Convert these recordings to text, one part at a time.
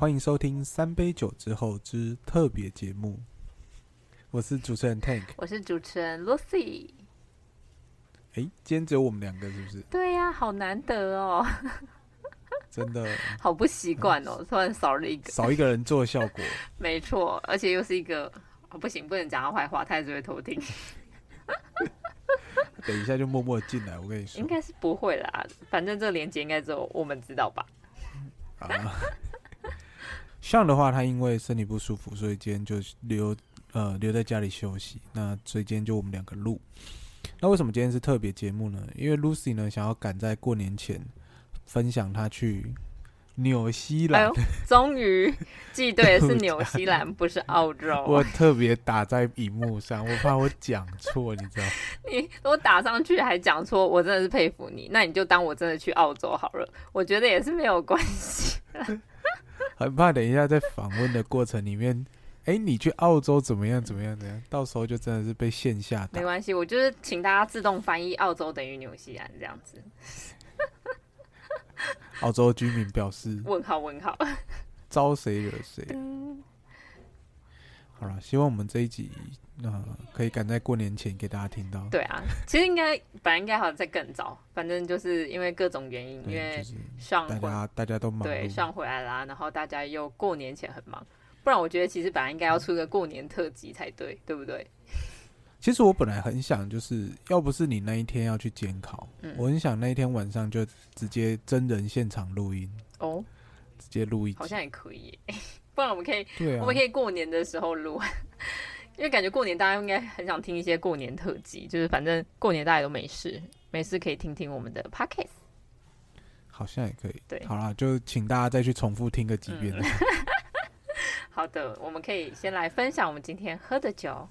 欢迎收听三杯酒之后之特别节目。我是主持人 Tank，我是主持人 Lucy。哎，今天只有我们两个，是不是？对呀、啊，好难得哦。真的，好不习惯哦，突然少了一个，少一个人做效果。没错，而且又是一个，哦、不行，不能讲他坏话，他还是会偷听。等一下就默默进来，我跟你说，应该是不会啦，反正这个连接应该只有我们知道吧。啊，像的话，他因为身体不舒服，所以今天就留呃留在家里休息。那所以今天就我们两个录。那为什么今天是特别节目呢？因为 Lucy 呢想要赶在过年前分享她去。纽西兰，终于记对了，是 纽西兰，不是澳洲。我特别打在荧幕上，我怕我讲错，你知道？你我打上去还讲错，我真的是佩服你。那你就当我真的去澳洲好了，我觉得也是没有关系。很怕等一下在访问的过程里面，哎、欸，你去澳洲怎么样？怎么样？怎样？到时候就真的是被线下打。没关系，我就是请大家自动翻译，澳洲等于纽西兰这样子。澳洲居民表示：问号问号，招谁惹谁？好了，希望我们这一集呃可以赶在过年前给大家听到。对啊，其实应该本来应该好像在更早，反正就是因为各种原因，因为上大家大家都忙，对上回来啦，然后大家又过年前很忙，不然我觉得其实本来应该要出个过年特辑才对，对不对？其实我本来很想，就是要不是你那一天要去监考，嗯，我很想那一天晚上就直接真人现场录音哦，直接录音，好像也可以，不然我们可以，对啊，我们可以过年的时候录，因为感觉过年大家应该很想听一些过年特辑，就是反正过年大家都没事，没事可以听听我们的 podcast，好像也可以，对，好啦，就请大家再去重复听个几遍。嗯、好的，我们可以先来分享我们今天喝的酒。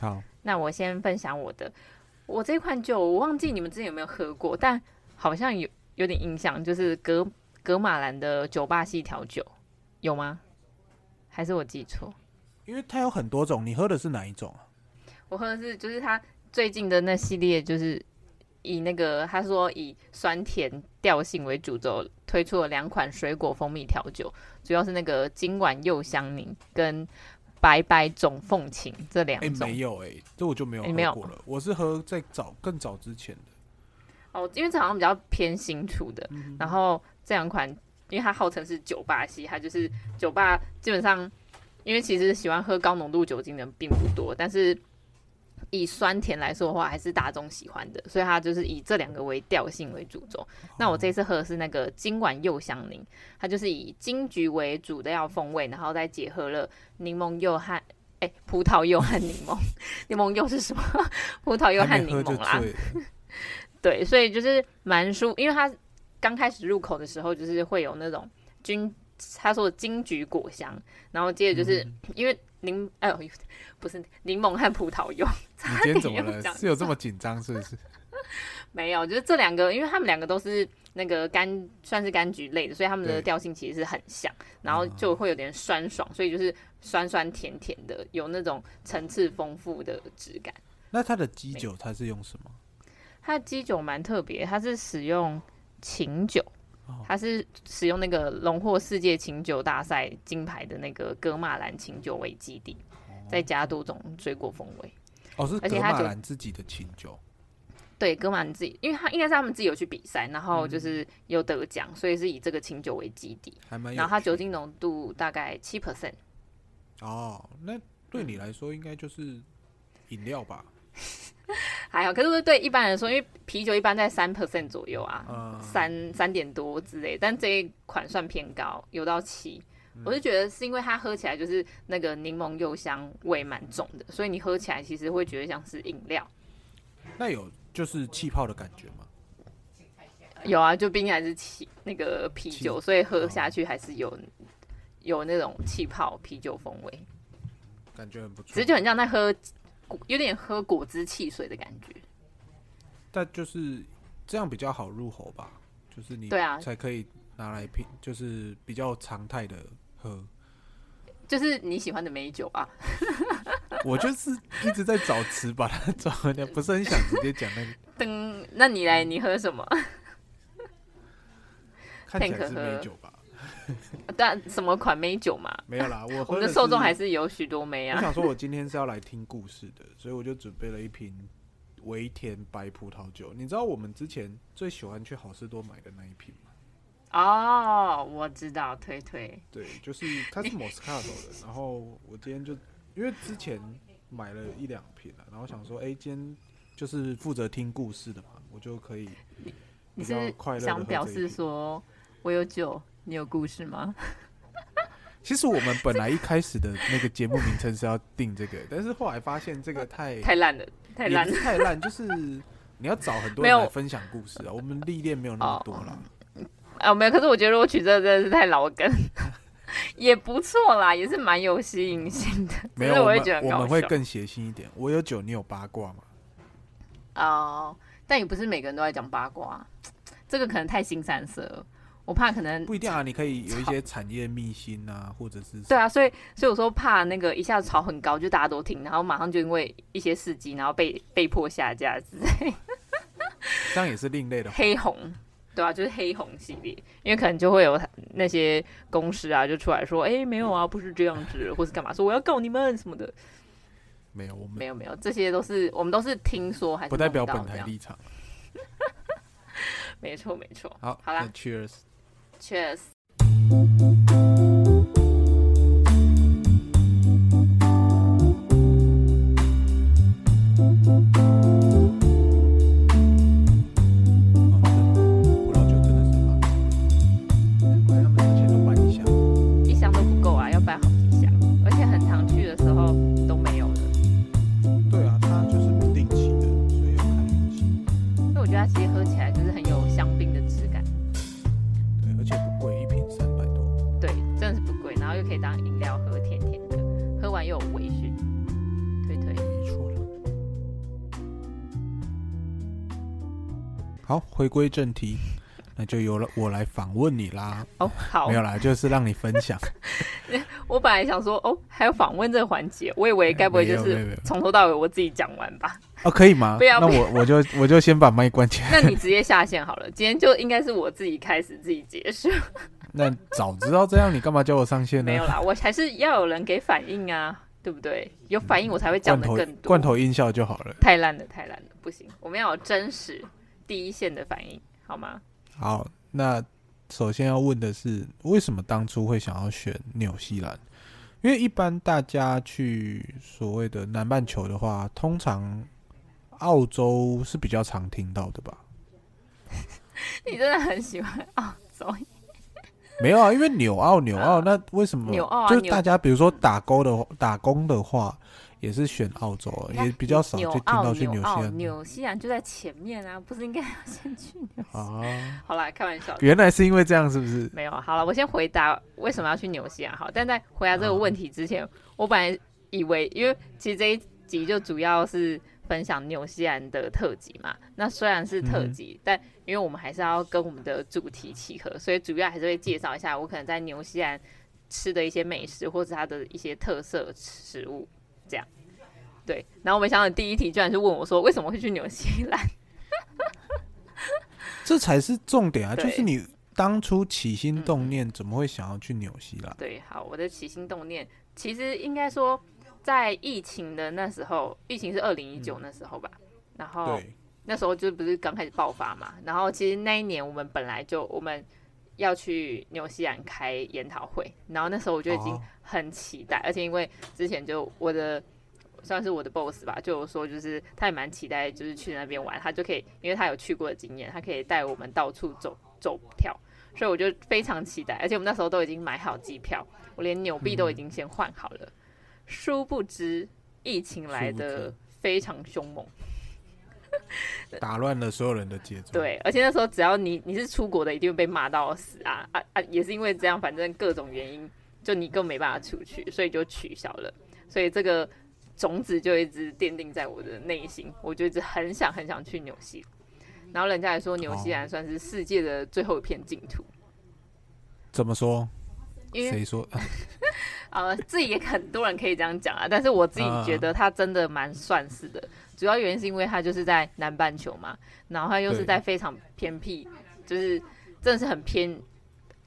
好，那我先分享我的。我这款酒我忘记你们之前有没有喝过，但好像有有点印象，就是格格马兰的酒吧系调酒，有吗？还是我记错？因为它有很多种，你喝的是哪一种啊？我喝的是就是它最近的那系列，就是以那个他说以酸甜调性为主轴，推出了两款水果蜂蜜调酒，主要是那个今晚又香柠跟。白白种凤琴这两种，哎、欸，没有哎、欸，这我就没有喝过了。欸、我是喝在早更早之前的。哦，因为这好像比较偏新出的。嗯、然后这两款，因为它号称是酒吧系，它就是酒吧基本上，因为其实喜欢喝高浓度酒精的人并不多，但是。以酸甜来说的话，还是大众喜欢的，所以它就是以这两个为调性为主轴。那我这次喝的是那个今晚柚香柠，它就是以金桔为主的要风味，然后再结合了柠檬柚和哎、欸、葡萄柚和柠檬，柠檬柚是什么？葡萄柚和柠檬啦。对，所以就是蛮舒，因为它刚开始入口的时候，就是会有那种金，他说的金桔果香，然后接着就是、嗯、因为。柠哎呦，不是柠檬和葡萄柚。你今天怎么了？是有这么紧张是不是？没有，就是这两个，因为他们两个都是那个柑，算是柑橘类的，所以他们的调性其实是很像，然后就会有点酸爽，所以就是酸酸甜甜的，有那种层次丰富的质感。那它的基酒它是用什么？它的基酒蛮特别，它是使用琴酒。它是使用那个荣获世界琴酒大赛金牌的那个格马兰琴酒为基底，再加多种水果风味。哦，是格马兰自己的琴酒。对，格马兰自己，因为他应该是他们自己有去比赛，然后就是有得奖，嗯，所以是以这个琴酒为基底。还蛮然后它酒精浓度大概七 percent。哦，那对你来说应该就是饮料吧？还好，可是对一般人来说，因为啤酒一般在三 percent 左右啊，三三点多之类，但这一款算偏高，有到七、嗯。我是觉得是因为它喝起来就是那个柠檬柚香味蛮重的，所以你喝起来其实会觉得像是饮料。那有就是气泡的感觉吗？有啊，就毕竟还是气那个啤酒，所以喝下去还是有有那种气泡啤酒风味，感觉很不错。其实就很像在喝。有点喝果汁汽水的感觉，但就是这样比较好入喉吧，就是你对啊才可以拿来品，就是比较常态的喝，就是你喜欢的美酒啊。我就是一直在找词把它找回来，不是很想直接讲那个。噔，那你来，你喝什么？看起来是美酒吧？但什么款美酒嘛？没有啦，我我们的受众还是有许多美啊。我想说，我今天是要来听故事的，所以我就准备了一瓶维田白葡萄酒。你知道我们之前最喜欢去好事多买的那一瓶吗？哦，我知道，推推。对，就是它是 Moscato 的。然后我今天就因为之前买了一两瓶了，然后想说，哎、欸，今天就是负责听故事的嘛，我就可以比较快乐。想表示说我有酒，你有故事吗？其实我们本来一开始的那个节目名称是要定这个，但是后来发现这个太太烂了，太烂，太烂，就是你要找很多人来分享故事啊。我们历练没有那么多了。哦，没有，可是我觉得我取这个真的是太老梗，也不错啦，也是蛮有吸引性的。没有，我会觉得我们会更血腥一点。我有酒，你有八卦吗？哦，但也不是每个人都在讲八卦，这个可能太新三色了，我怕可能不一定啊。你可以有一些产业秘辛啊，或者是对啊，所以所以我说怕那个一下子炒很高，就大家都听，然后马上就因为一些事迹，然后被被迫下架之类。这样也是另类的黑红。对啊，就是黑红系列，因为可能就会有那些公司啊，就出来说，哎、欸，没有啊，不是这样子，或是干嘛，说我要告你们什么的。没有，我们没有没有，这些都是我们都是听说，还是不代表本台立场。没 错没错，好，好啦，Cheers，Cheers。好，回归正题，那就由了我来访问你啦。哦，好，没有啦，就是让你分享。我本来想说，哦，还有访问这个环节，我以为该不会就是从头到尾我自己讲完吧？哦，可以吗？不要，那我我就我就先把麦关起来。那你直接下线好了，今天就应该是我自己开始自己结束。那早知道这样，你干嘛叫我上线呢？没有啦，我还是要有人给反应啊，对不对？有反应我才会讲的更多。罐头，罐头音效就好了。太烂了，太烂了，不行，我们要有真实。第一线的反应好吗？好，那首先要问的是，为什么当初会想要选纽西兰？因为一般大家去所谓的南半球的话，通常澳洲是比较常听到的吧？你真的很喜欢澳洲？没有啊，因为纽澳纽澳，那为什么纽澳？就是大家比如说打工的打工的话。也是选澳洲，也比较少就听到去纽西兰。纽西兰就在前面啊，不是应该要先去纽西兰？啊，好啦，开玩笑。原来是因为这样，是不是？没有，好了，我先回答为什么要去纽西兰。好，但在回答这个问题之前，啊、我本来以为，因为其实这一集就主要是分享纽西兰的特辑嘛。那虽然是特辑，嗯、但因为我们还是要跟我们的主题契合，所以主要还是会介绍一下我可能在纽西兰吃的一些美食，或者它的一些特色食物。这样，对，然后我没想到第一题居然是问我说，为什么会去纽西兰？这才是重点啊！就是你当初起心动念，怎么会想要去纽西兰？对，好，我的起心动念其实应该说，在疫情的那时候，疫情是二零一九那时候吧，嗯、然后那时候就不是刚开始爆发嘛，然后其实那一年我们本来就我们。要去纽西兰开研讨会，然后那时候我就已经很期待，而且因为之前就我的算是我的 boss 吧，就有说就是他也蛮期待，就是去那边玩，他就可以，因为他有去过的经验，他可以带我们到处走走跳，所以我就非常期待，而且我们那时候都已经买好机票，我连纽币都已经先换好了，嗯、殊不知疫情来的非常凶猛。打乱了所有人的节奏。对，而且那时候只要你你是出国的，一定会被骂到死啊啊啊！也是因为这样，反正各种原因，就你更没办法出去，所以就取消了。所以这个种子就一直奠定在我的内心，我就一直很想很想去纽西。然后人家还说纽西兰算是世界的最后一片净土。怎么说？谁说？呃，自己也很多人可以这样讲啊，但是我自己觉得它真的蛮算是的。主要原因是因为它就是在南半球嘛，然后它又是在非常偏僻，就是真的是很偏，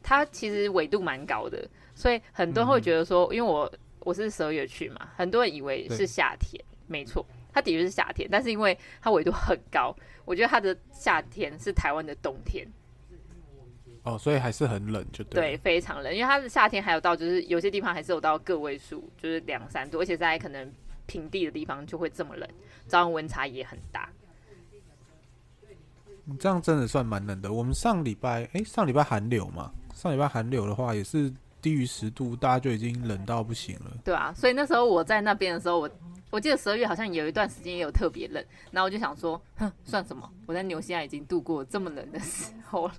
它其实纬度蛮高的，所以很多人会觉得说，嗯、因为我我是十二月去嘛，很多人以为是夏天，没错，它的确是夏天，但是因为它纬度很高，我觉得它的夏天是台湾的冬天。哦，所以还是很冷，就对。对，非常冷，因为它的夏天还有到，就是有些地方还是有到个位数，就是两三度，而且在可能平地的地方就会这么冷，早晚温差也很大。这样真的算蛮冷的。我们上礼拜，哎、欸，上礼拜寒流嘛，上礼拜寒流的话也是低于十度，大家就已经冷到不行了。对啊，所以那时候我在那边的时候，我我记得十二月好像有一段时间也有特别冷，然后我就想说，哼，算什么？我在纽西兰已经度过这么冷的时候了。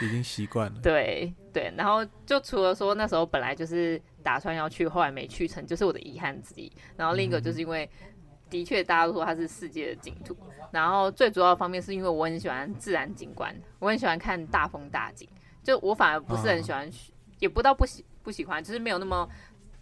已经习惯了。对对，然后就除了说那时候本来就是打算要去，后来没去成，就是我的遗憾之一。然后另一个就是因为，的确大家都说它是世界的净土。然后最主要的方面是因为我很喜欢自然景观，我很喜欢看大风大景。就我反而不是很喜欢，哦、也不到不喜不喜欢，就是没有那么。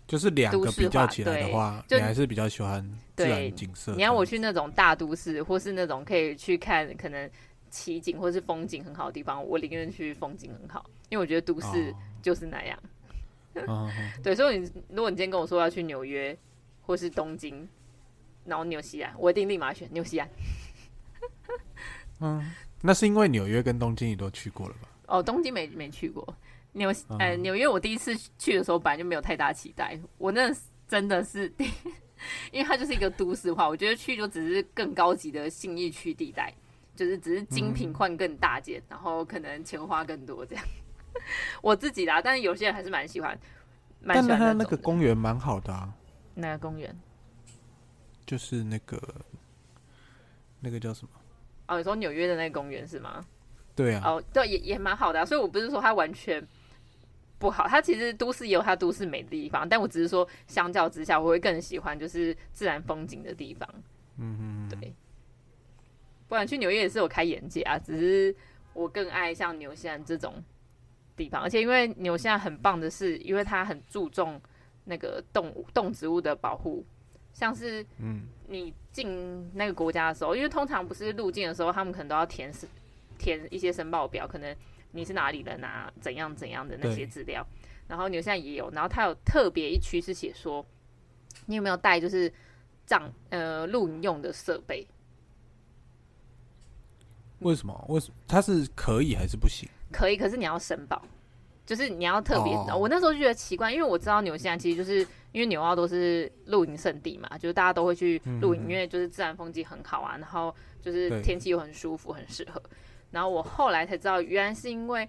就是两个比较起来的话，你还是比较喜欢自然景色。你要我去那种大都市，或是那种可以去看可能。奇景或是风景很好的地方，我宁愿去风景很好，因为我觉得都市就是那样。Oh. 对，所以你如果你今天跟我说要去纽约或是东京，然后纽西兰，我一定立马选纽西兰。嗯，那是因为纽约跟东京你都去过了吧？哦，东京没没去过，纽呃纽约我第一次去的时候本来就没有太大期待，我那真的是，因为它就是一个都市化，我觉得去就只是更高级的信义区地带。就是只是精品换更大件，嗯，然后可能钱花更多这样。我自己啦，但是有些人还是蛮喜欢，蛮喜欢。但他那个公园蛮好的啊。哪个公园？就是那个那个叫什么？哦，你说纽约的那个公园是吗？对啊。哦，对，也也蛮好的啊。所以我不是说它完全不好，它其实都市也有它都市美的地方，但我只是说相较之下，我会更喜欢就是自然风景的地方。嗯嗯，对。不然去纽约也是有开眼界啊，只是我更爱像纽西兰这种地方，而且因为纽西兰很棒的是，因为它很注重那个动物、动植物的保护，像是嗯，你进那个国家的时候，因为通常不是入境的时候，他们可能都要填填一些申报表，可能你是哪里人啊，怎样怎样的那些资料，然后纽西兰也有，然后它有特别一区是写说，你有没有带就是帐呃露营用的设备。为什么？为什么它是可以还是不行？可以，可是你要申报，就是你要特别。Oh. 我那时候就觉得奇怪，因为我知道纽西兰其实就是因为纽澳都是露营胜地嘛，就是大家都会去露营，嗯，因为就是自然风景很好啊，然后就是天气又很舒服，很适合。然后我后来才知道，原来是因为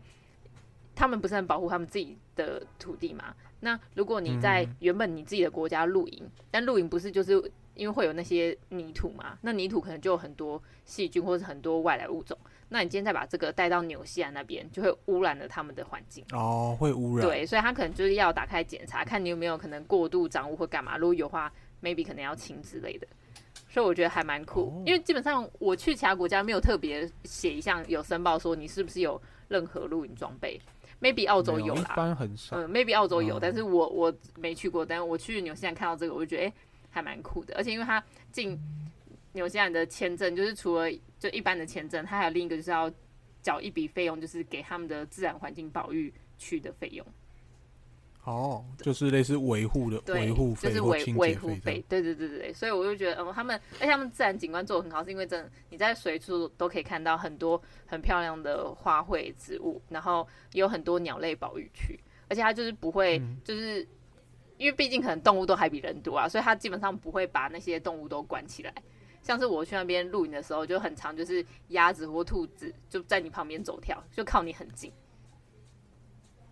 他们不是很保护他们自己的土地嘛。那如果你在原本你自己的国家露营，嗯，但露营不是就是。因为会有那些泥土嘛，那泥土可能就有很多细菌或者很多外来物种。那你今天再把这个带到纽西兰那边，就会污染了他们的环境。哦，会污染。对，所以他可能就是要打开检查，看你有没有可能过度掌握或干嘛。如果有话，maybe 可能要清之类的。所以我觉得还蛮酷，哦，因为基本上我去其他国家没有特别写一项有申报说你是不是有任何露营装备。maybe 澳洲有啦，一般很少。嗯，maybe 澳洲有，哦，但是我我没去过。但是我去纽西兰看到这个，我就觉得哎。欸还蛮酷的，而且因为他进纽西兰的签证，就是除了就一般的签证，他还有另一个就是要缴一笔费用，就是给他们的自然环境保育区的费用。哦，就是类似维护的维护费，就是维维护费。对对对对对，所以我就觉得，嗯，他们而且他们自然景观做的很好，是因为真的你在随处都可以看到很多很漂亮的花卉植物，然后也有很多鸟类保育区，而且它就是不会就是。嗯因为毕竟可能动物都还比人多啊，所以它基本上不会把那些动物都关起来。像是我去那边露营的时候，就很常就是鸭子或兔子就在你旁边走跳，就靠你很近。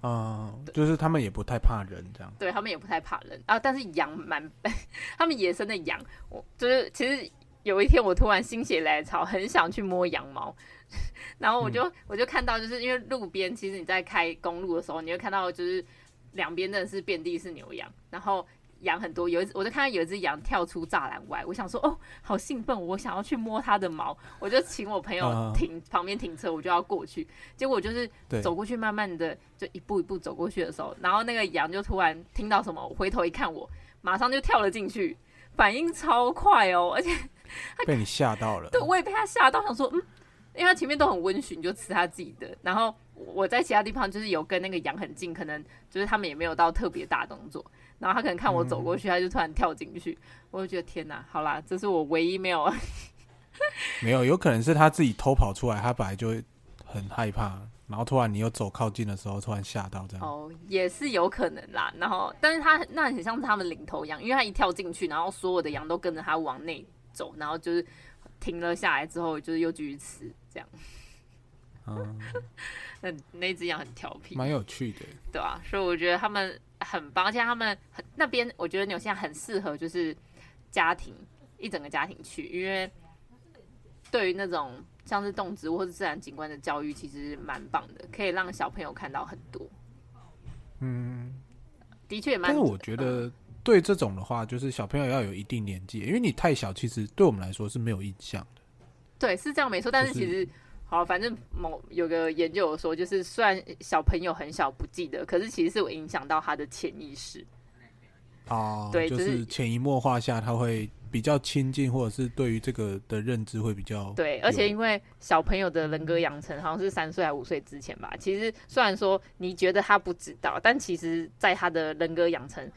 嗯，就是他们也不太怕人这样。对，他们也不太怕人啊，但是羊蛮，他们野生的羊，我就是其实有一天我突然心血来潮，很想去摸羊毛，然后我就、嗯、我就看到，就是因为路边其实你在开公路的时候，你会看到就是。两边真的是遍地是牛羊，然后羊很多。有一只，我就看到有一只羊跳出栅栏外，我想说，哦，好兴奋，我想要去摸它的毛，我就请我朋友停、uh, 旁边停车，我就要过去。结果就是走过去，慢慢的就一步一步走过去的时候，然后那个羊就突然听到什么，回头一看我，马上就跳了进去，反应超快哦，而且被你吓到了。对，我也被他吓到，想说，嗯，因为它前面都很温驯，就吃它自己的。然后我在其他地方就是有跟那个羊很近，可能就是他们也没有到特别大动作。然后他可能看我走过去，他就突然跳进去，我就觉得天哪，好啦，这是我唯一没有 没有，有可能是他自己偷跑出来，他本来就会很害怕。然后突然你又走靠近的时候，突然吓到这样。哦，也是有可能啦。然后，但是他那很像是他们领头羊，因为他一跳进去，然后所有的羊都跟着他往内走，然后就是停了下来之后，就是又继续吃这样。嗯，那那只羊很调皮，蛮有趣的，对啊，所以我觉得他们很棒，而且他们很那边，我觉得纽西兰很适合就是家庭一整个家庭去，因为对于那种。像是动植物或是自然景观的教育，其实蛮棒的，可以让小朋友看到很多。嗯，的确也蛮。但是我觉得对这种的话，就是小朋友要有一定年纪，因为你太小，其实对我们来说是没有印象的。对，是这样没错。但是其实，就是、好，反正某有个研究有说，就是虽然小朋友很小不记得，可是其实是有影响到他的潜意识。哦，对，就是潜移默化下他会。比较亲近，或者是对于这个的认知会比较对，而且因为小朋友的人格养成好像是三岁还五岁之前吧。其实虽然说你觉得他不知道，但其实在他的人格养成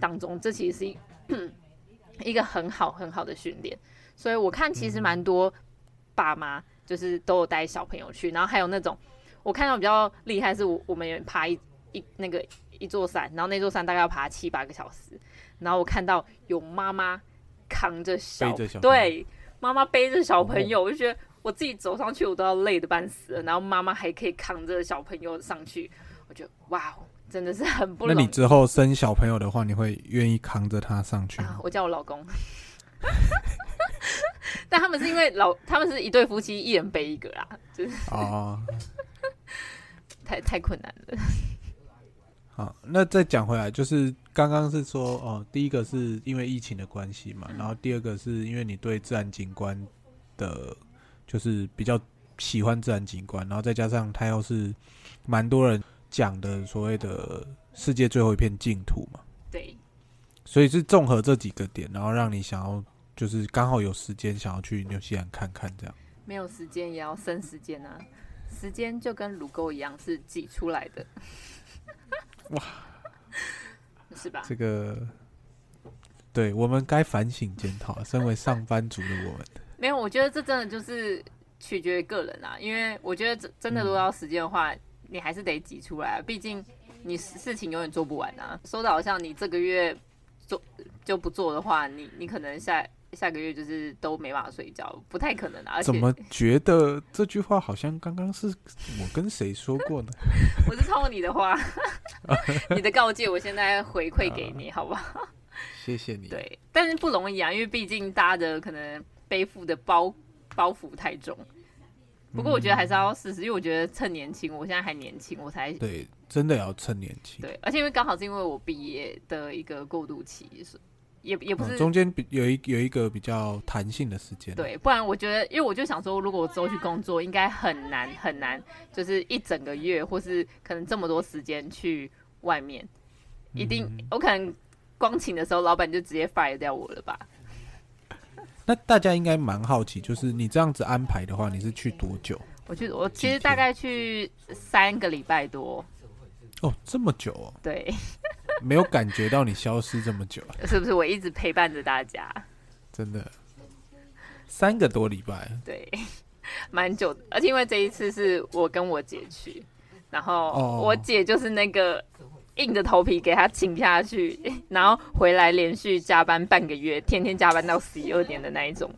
当中，这其实是一 一个很好很好的训练。所以我看其实蛮多爸妈就是都有带小朋友去，然后还有那种我看到比较厉害是我我们爬一一那个一座山，然后那座山大概要爬七八个小时，然后我看到有妈妈。扛着小，小对，妈妈背着小朋友，哦，我就觉得我自己走上去我都要累得半死了，然后妈妈还可以扛着小朋友上去，我觉得哇，真的是很不容易。那你之后生小朋友的话，你会愿意扛着他上去吗？啊，我叫我老公，但他们是因为老，他们是一对夫妻，一人背一个啦，就是哦，太太困难了。好，那再讲回来，就是刚刚是说哦，第一个是因为疫情的关系嘛，然后第二个是因为你对自然景观的，就是比较喜欢自然景观，然后再加上它又是蛮多人讲的所谓的世界最后一片净土嘛，对，所以是综合这几个点，然后让你想要就是刚好有时间想要去纽西兰看看这样，没有时间也要生时间啊，时间就跟乳沟一样是挤出来的。哇，是吧？这个，对我们该反省检讨。身为上班族的我们，没有，我觉得这真的就是取决于个人啊。因为我觉得真真的，如果要时间的话，嗯，你还是得挤出来。毕竟你事情永远做不完啊。说的好像你这个月做就不做的话，你你可能下。下个月就是都没办法睡觉，不太可能的。而且怎么觉得这句话好像刚刚是我跟谁说过呢？我是抄你的话，你的告诫，我现在回馈给你，好不好？谢谢你。对，但是不容易啊，因为毕竟大家的可能背负的包包袱太重。不过我觉得还是要试试，因为我觉得趁年轻，我现在还年轻，我才对，真的要趁年轻。对，而且因为刚好是因为我毕业的一个过渡期是。也也不是、嗯、中间比有一有一个比较弹性的时间，对，不然我觉得，因为我就想说，如果我之后去工作，应该很难很难，就是一整个月，或是可能这么多时间去外面，一定、嗯、我可能光请的时候，老板就直接 fire 掉我了吧？那大家应该蛮好奇，就是你这样子安排的话，你是去多久？我去，我其实大概去三个礼拜多。哦，这么久哦？对。没有感觉到你消失这么久，是不是？我一直陪伴着大家，真的三个多礼拜，对，蛮久的。而且因为这一次是我跟我姐去，然后我姐就是那个硬着头皮给她请下去，然后回来连续加班半个月，天天加班到十一二点的那一种。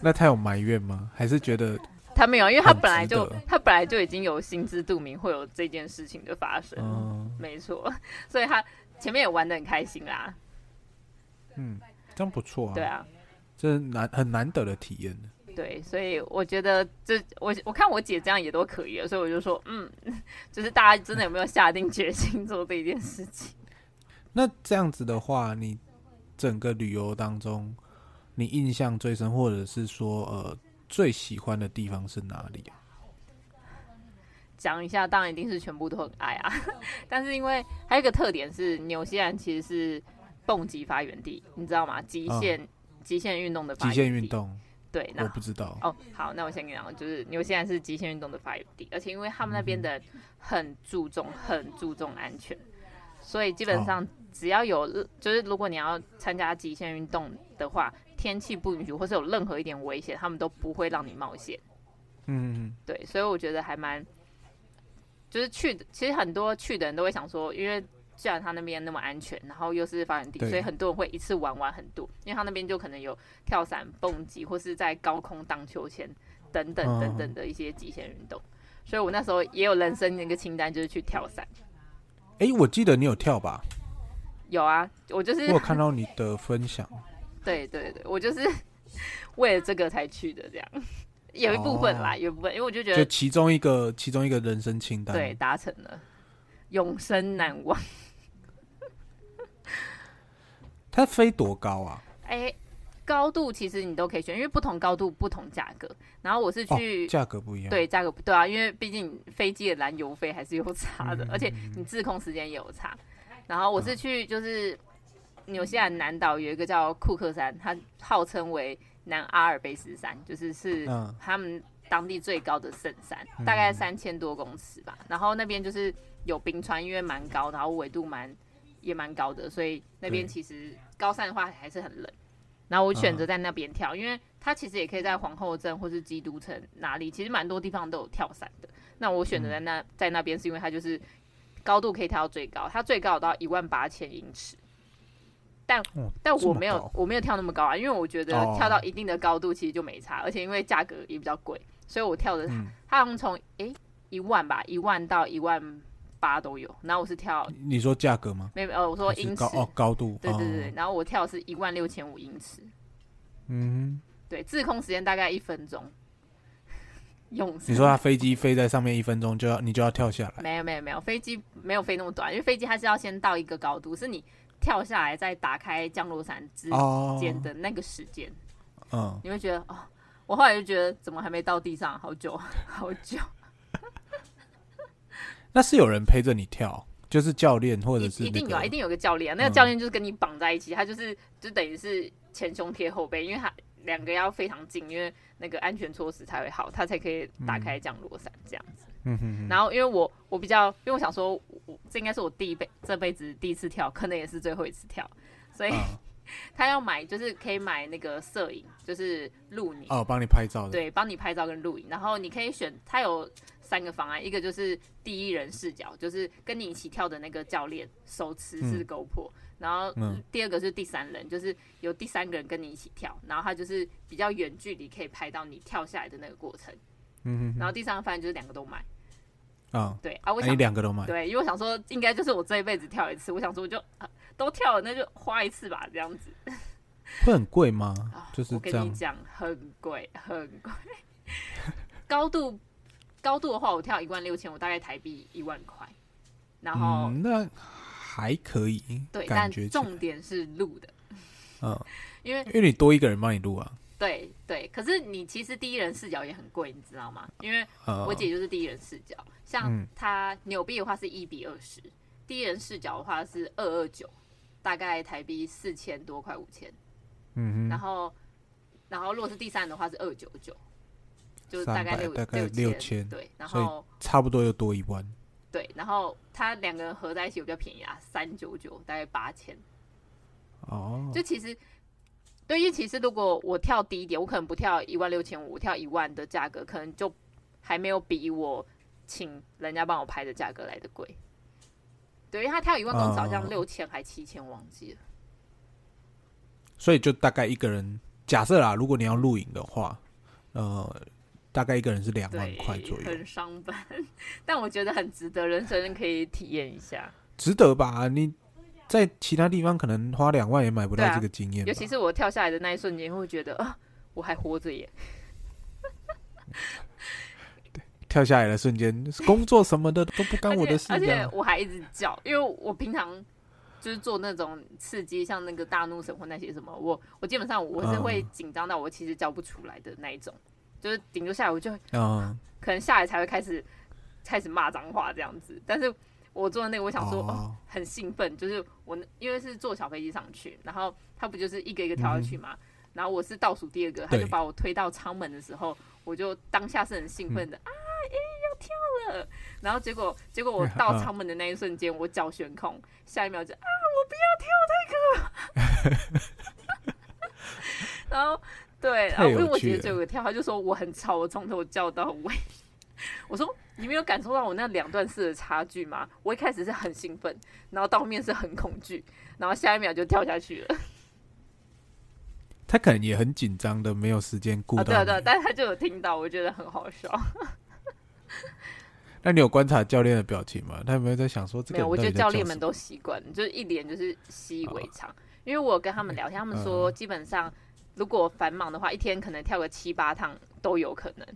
那她有埋怨吗？还是觉得她没有？因为他本来就他本来就已经有心知肚明会有这件事情的发生，嗯，没错，所以他。前面也玩的很开心啦，嗯，这样不错啊。对啊，这难很难得的体验。对，所以我觉得这我我看我姐这样也都可以了，所以我就说，嗯，就是大家真的有没有下定决心做这一件事情？那这样子的话，你整个旅游当中，你印象最深，或者是说呃最喜欢的地方是哪里啊？讲一下，当然一定是全部都很爱啊，但是因为还有一个特点是，纽西兰其实是蹦极发源地，你知道吗？极限极限运动的极限运动，对，那我不知道。哦，好，那我先跟你讲，就是纽西兰是极限运动的发源地，而且因为他们那边的很注重、很注重安全，所以基本上只要有，就是如果你要参加极限运动的话，天气不允许或是有任何一点危险，他们都不会让你冒险。嗯，对，所以我觉得还蛮，就是去的，其实很多去的人都会想说，因为。既然他那边那么安全，然后又是发源地，所以很多人会一次玩玩很多。因为他那边就可能有跳伞、蹦极，或是在高空荡秋千等等等等的一些极限运动。嗯。所以我那时候也有人生的一个清单，就是去跳伞。哎、欸，我记得你有跳吧？有啊，我就是我有看到你的分享。对对对，我就是 为了这个才去的，这样 有一部分啦，哦、有一部分，因为我就觉得就其中一个其中一个人生清单，对，达成了，永生难忘。它飞多高啊？哎、欸，高度其实你都可以选，因为不同高度不同价格。然后我是去价、哦、格不一样，对，价格不对啊，因为毕竟飞机的燃油费还是有差的，嗯、而且你自控时间也有差。然后我是去就是纽西兰南岛有一个叫库克山，它号称为南阿尔卑斯山，就是是他们当地最高的圣山，嗯、大概三千多公尺吧。然后那边就是有冰川，因为蛮高，然后纬度蛮也蛮高的，所以那边其实。高山的话还是很冷，然后我选择在那边跳，因为它其实也可以在皇后镇或是基督城哪里，其实蛮多地方都有跳伞的。那我选择在那在那边是因为它就是高度可以跳到最高，它最高有到一万八千英尺。但但我没有我没有跳那么高啊，因为我觉得跳到一定的高度其实就没差，而且因为价格也比较贵，所以我跳的它好像从诶一万吧，一万到一万。八都有，然后我是跳。你说价格吗？没有，呃，我说英尺高哦，高度。对对对，哦、然后我跳的是一万六千五英尺。嗯，对，滞空时间大概一分钟。用。你说它飞机飞在上面一分钟就要你就要跳下来？没有没有没有，飞机没有飞那么短，因为飞机它是要先到一个高度，是你跳下来再打开降落伞之间的那个时间。嗯、哦，你会觉得哦，我后来就觉得怎么还没到地上，好久 好久。那是有人陪着你跳，就是教练或者是、那个、一定有、啊，一定有个教练、啊。那个教练就是跟你绑在一起，嗯、他就是就等于是前胸贴后背，因为他两个要非常近，因为那个安全措施才会好，他才可以打开降落伞这样子。嗯哼哼。然后因为我我比较，因为我想说，我这应该是我第一辈这辈子第一次跳，可能也是最后一次跳，所以、嗯、他要买就是可以买那个摄影，就是录你哦，帮你拍照的，对，帮你拍照跟录影，然后你可以选，他有。三个方案，一个就是第一人视角，就是跟你一起跳的那个教练手持是 GoPro，、嗯、然后第二个是第三人，就是有第三个人跟你一起跳，然后他就是比较远距离可以拍到你跳下来的那个过程。嗯哼哼，然后第三个方案就是两个都买。啊、哦，对啊，我想两个都买。对，因为我想说应该就是我这一辈子跳一次，我想说我就、啊、都跳了，那就花一次吧，这样子。会很贵吗？就是我跟你讲，很贵，很贵，高度。高度的话，我跳一万六千，我大概台币一万块，然后、嗯、那还可以，对，但重点是录的，嗯，因为因为你多一个人帮你录啊，对对，可是你其实第一人视角也很贵，你知道吗？因为我姐就是第一人视角，嗯、像她纽币的话是一比二十，第一人视角的话是二二九，大概台币四千多块五千，嗯哼，然后然后如果是第三人的话是二九九。就大概六大概六千，对，然后差不多又多一万，对，然后他两个人合在一起有比较便宜啊，三九九大概八千，哦，就其实，对，因为其实如果我跳低一点，我可能不跳一万六千五，我跳一万的价格，可能就还没有比我请人家帮我拍的价格来的贵，对，因为他跳一万公尺好像六千还七千，忘记了，所以就大概一个人，假设啦，如果你要录影的话，呃。大概一个人是两万块左右，很伤本，但我觉得很值得，人生可以体验一下，值得吧？你在其他地方可能花两万也买不到这个经验，尤其是我跳下来的那一瞬间，会觉得啊，我还活着耶！对，跳下来的瞬间，工作什么的都不干我的事，而且我还一直叫，因为我平常就是做那种刺激，像那个大怒神或那些什么，我我基本上我是会紧张到我其实叫不出来的那一种。就是顶多下来，我就可能下来才会开始开始骂脏话这样子。但是我坐的那个，我想说，哦，很兴奋。就是我因为是坐小飞机上去，然后他不就是一个一个跳下去嘛。然后我是倒数第二个，他就把我推到舱门的时候，我就当下是很兴奋的、嗯、啊，哎、欸，要跳了。然后结果结果我到舱门的那一瞬间，我脚悬空，下一秒就啊，我不要跳，太可怕。然后对，然后因为我觉得这个跳，他就说我很吵，我从头叫到尾。我说你没有感受到我那两段式的差距吗？我一开始是很兴奋，然后到后面是很恐惧，然后下一秒就跳下去了。他可能也很紧张的，没有时间顾到、啊。对对，但是他就有听到，我觉得很好笑。那你有观察教练的表情吗？他有没有在想说这个？没有，我觉得教练们都习惯，就是一脸就是习以为常。因为我跟他们聊天，他们说基本上如果繁忙的话，一天可能跳个七八趟都有可能。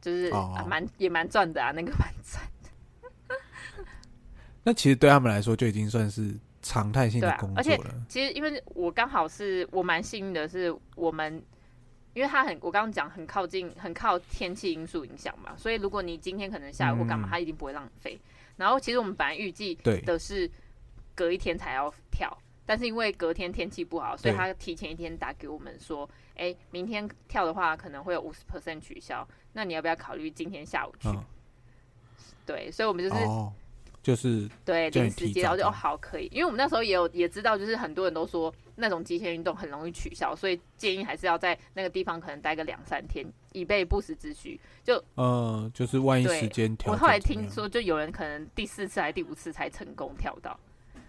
就是蛮、啊、也蛮赚的啊，那个蛮赚的。那其实对他们来说就已经算是常态性的工作了。啊、而且其实因为我刚好是我蛮幸运的是，我们因为他很我刚刚讲很靠近，很靠天气因素影响嘛，所以如果你今天可能下雨或干嘛，他一定不会让你飞。嗯、然后其实我们本来预计的是隔一天才要跳，但是因为隔天天气不好，所以他提前一天打给我们说。哎、欸，明天跳的话可能会有五十 percent 取消，那你要不要考虑今天下午去？嗯、对，所以我们就是、哦、就是对临时接到就哦好可以，因为我们那时候也有也知道，就是很多人都说那种极限运动很容易取消，所以建议还是要在那个地方可能待个两三天，以备不时之需。就嗯，就是万一时间跳，我后来听说，就有人可能第四次还是第五次才成功跳到，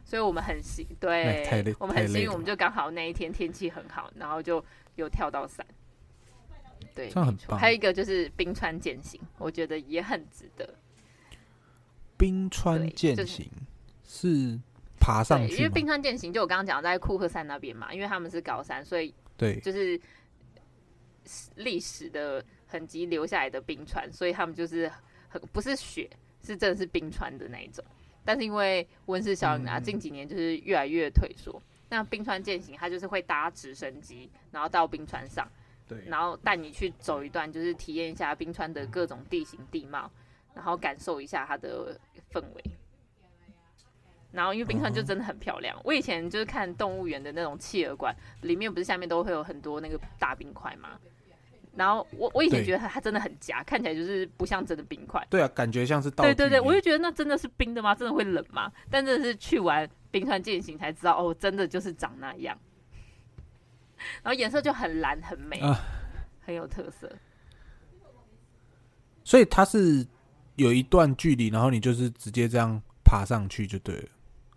所以我们很幸对，我们很幸运，我们就刚好那一天天气很好，然后就。有跳到伞，对，这样很棒。还有一个就是冰川健行，我觉得也很值得。冰川健行是爬上去，因为冰川健行就我刚刚讲在库克山那边嘛，因为他们是高山，所以对，就是历史的痕迹留下来的冰川，所以他们就是很不是雪，是真的是冰川的那一种。但是因为温室效应啊，近几年就是越来越退缩。那冰川健行，它就是会搭直升机，然后到冰川上，对，然后带你去走一段，就是体验一下冰川的各种地形地貌，然后感受一下它的氛围。然后因为冰川就真的很漂亮，我以前就是看动物园的那种企鹅馆，里面不是下面都会有很多那个大冰块吗？然后我我以前觉得它真的很假，看起来就是不像真的冰块。对啊，感觉像是道具。对对对，我就觉得那真的是冰的吗？真的会冷吗？但真的是去玩冰川健行才知道，哦，真的就是长那样。然后颜色就很蓝，很美，啊、很有特色。所以它是有一段距离，然后你就是直接这样爬上去就对了。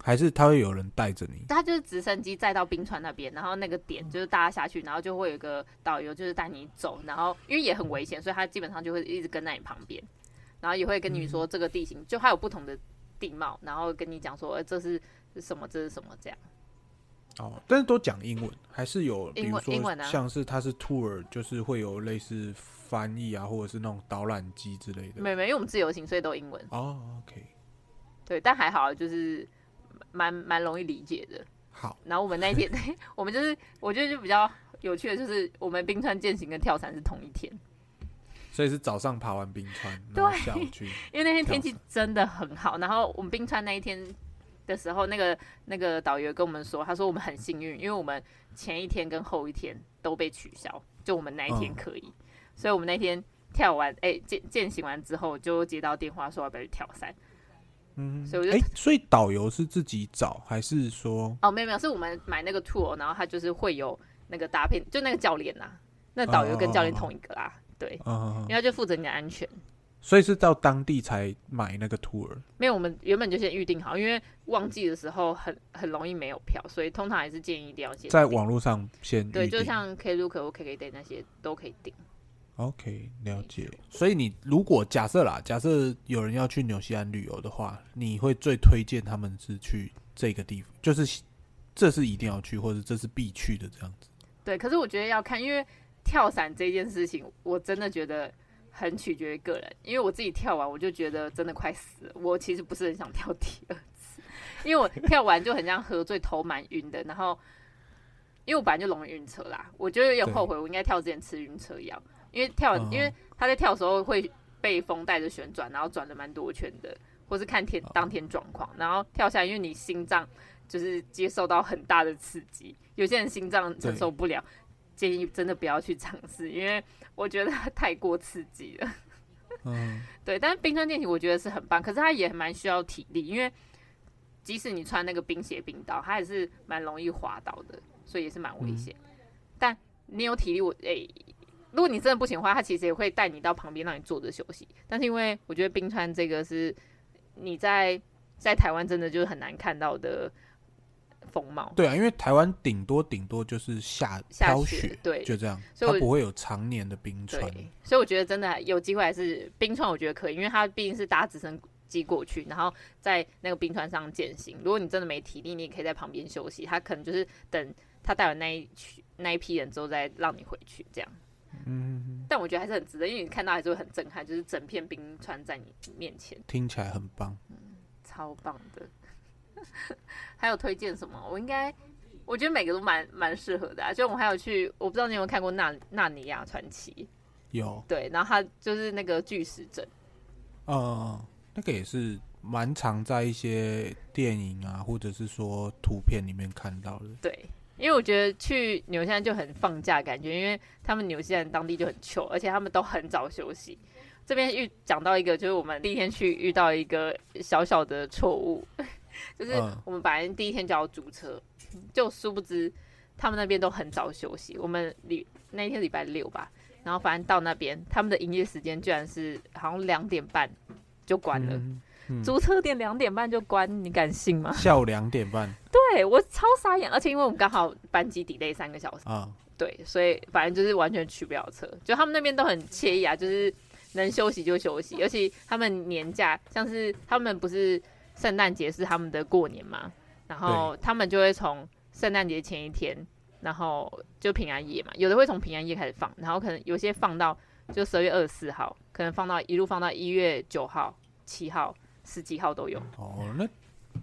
还是他会有人带着你？他就是直升机载到冰川那边，然后那个点就是大家下去，然后就会有一个导游就是带你走，然后因为也很危险，所以他基本上就会一直跟在你旁边，然后也会跟你说这个地形，嗯、就还有不同的地貌，然后跟你讲说，这是什么，这是什么这样。哦，但是都讲英文，还是有比如说像是他是 tour，就是会有类似翻译啊，或者是那种导览机之类的。没没，因为我们自由行，所以都英文。哦，OK。对，但还好就是。蛮蛮容易理解的。好，然后我们那一天，我们就是我觉得就比较有趣的，就是我们冰川践行跟跳伞是同一天，所以是早上爬完冰川，对，下午去。因为那天天气真的很好，然后我们冰川那一天的时候，那个那个导游跟我们说，他说我们很幸运，因为我们前一天跟后一天都被取消，就我们那一天可以，嗯、所以我们那天跳完哎践践行完之后，就接到电话说要不要去跳伞。嗯，所以我就，哎、欸，所以导游是自己找还是说？哦，没有没有，是我们买那个 tour，然后他就是会有那个搭配，就那个教练呐、啊，那导游跟教练同一个啦，哦、对，哦、因为他就负责你的安全。所以是到当地才买那个 tour？没有，我们原本就先预定好，因为旺季的时候很很容易没有票，所以通常还是建议一定要先在网络上先对，就像 Klook 或 KKday 那些都可以订。OK，了解。所以你如果假设啦，假设有人要去纽西兰旅游的话，你会最推荐他们是去这个地方，就是这是一定要去，或者这是必去的这样子。对，可是我觉得要看，因为跳伞这件事情，我真的觉得很取决于个人。因为我自己跳完，我就觉得真的快死了。我其实不是很想跳第二次，因为我跳完就很像喝醉，头蛮晕的。然后，因为我本来就容易晕车啦，我觉得有点后悔，我应该跳之前吃晕车药。因为跳，因为他在跳的时候会被风带着旋转，然后转了蛮多圈的，或是看天当天状况，然后跳下来，因为你心脏就是接受到很大的刺激，有些人心脏承受不了，建议真的不要去尝试，因为我觉得太过刺激了。嗯，对，但是冰川电体我觉得是很棒，可是它也蛮需要体力，因为即使你穿那个冰鞋冰刀，它也是蛮容易滑倒的，所以也是蛮危险。嗯、但你有体力，我诶、欸，如果你真的不行的话，他其实也会带你到旁边让你坐着休息。但是因为我觉得冰川这个是你在在台湾真的就是很难看到的风貌。对啊，因为台湾顶多顶多就是下飘雪，对，就这样，所以它不会有常年的冰川。所以我觉得真的有机会还是冰川，我觉得可以，因为它毕竟是搭直升机过去，然后在那个冰川上践行。如果你真的没体力，你也可以在旁边休息。他可能就是等他带完那一群那一批人之后再让你回去这样。嗯，但我觉得还是很值得，因为你看到还是会很震撼，就是整片冰川在你面前，听起来很棒，嗯，超棒的。还有推荐什么？我应该我觉得每个都蛮蛮适合的啊。就我还有去，我不知道你有没有看过《纳纳尼亚传奇》？有。对，然后他就是那个巨石阵。呃，那个也是蛮常在一些电影啊，或者是说图片里面看到的。对，因为我觉得去纽西兰就很放假感觉，因为他们纽西兰当地就很穷而且他们都很早休息。这边遇讲到一个，就是我们第一天去遇到一个小小的错误。就是我们本来第一天就要租车，就殊不知他们那边都很早休息。我们礼那一天礼拜六吧，然后反正到那边，他们的营业时间居然是好像两点半就关了。嗯、租车店两点半就关，你敢信吗？下午两点半，对我超傻眼。而且因为我们刚好班机 delay 三个小时啊，对，所以反正就是完全取不了车。就他们那边都很惬意啊，就是能休息就休息，尤其他们年假，像是他们不是。圣诞节是他们的过年嘛，然后他们就会从圣诞节前一天，然后就平安夜嘛，有的会从平安夜开始放，然后可能有些放到就十二月二十四号，可能放到一路放到一月九号、七号、十几号都有。哦，那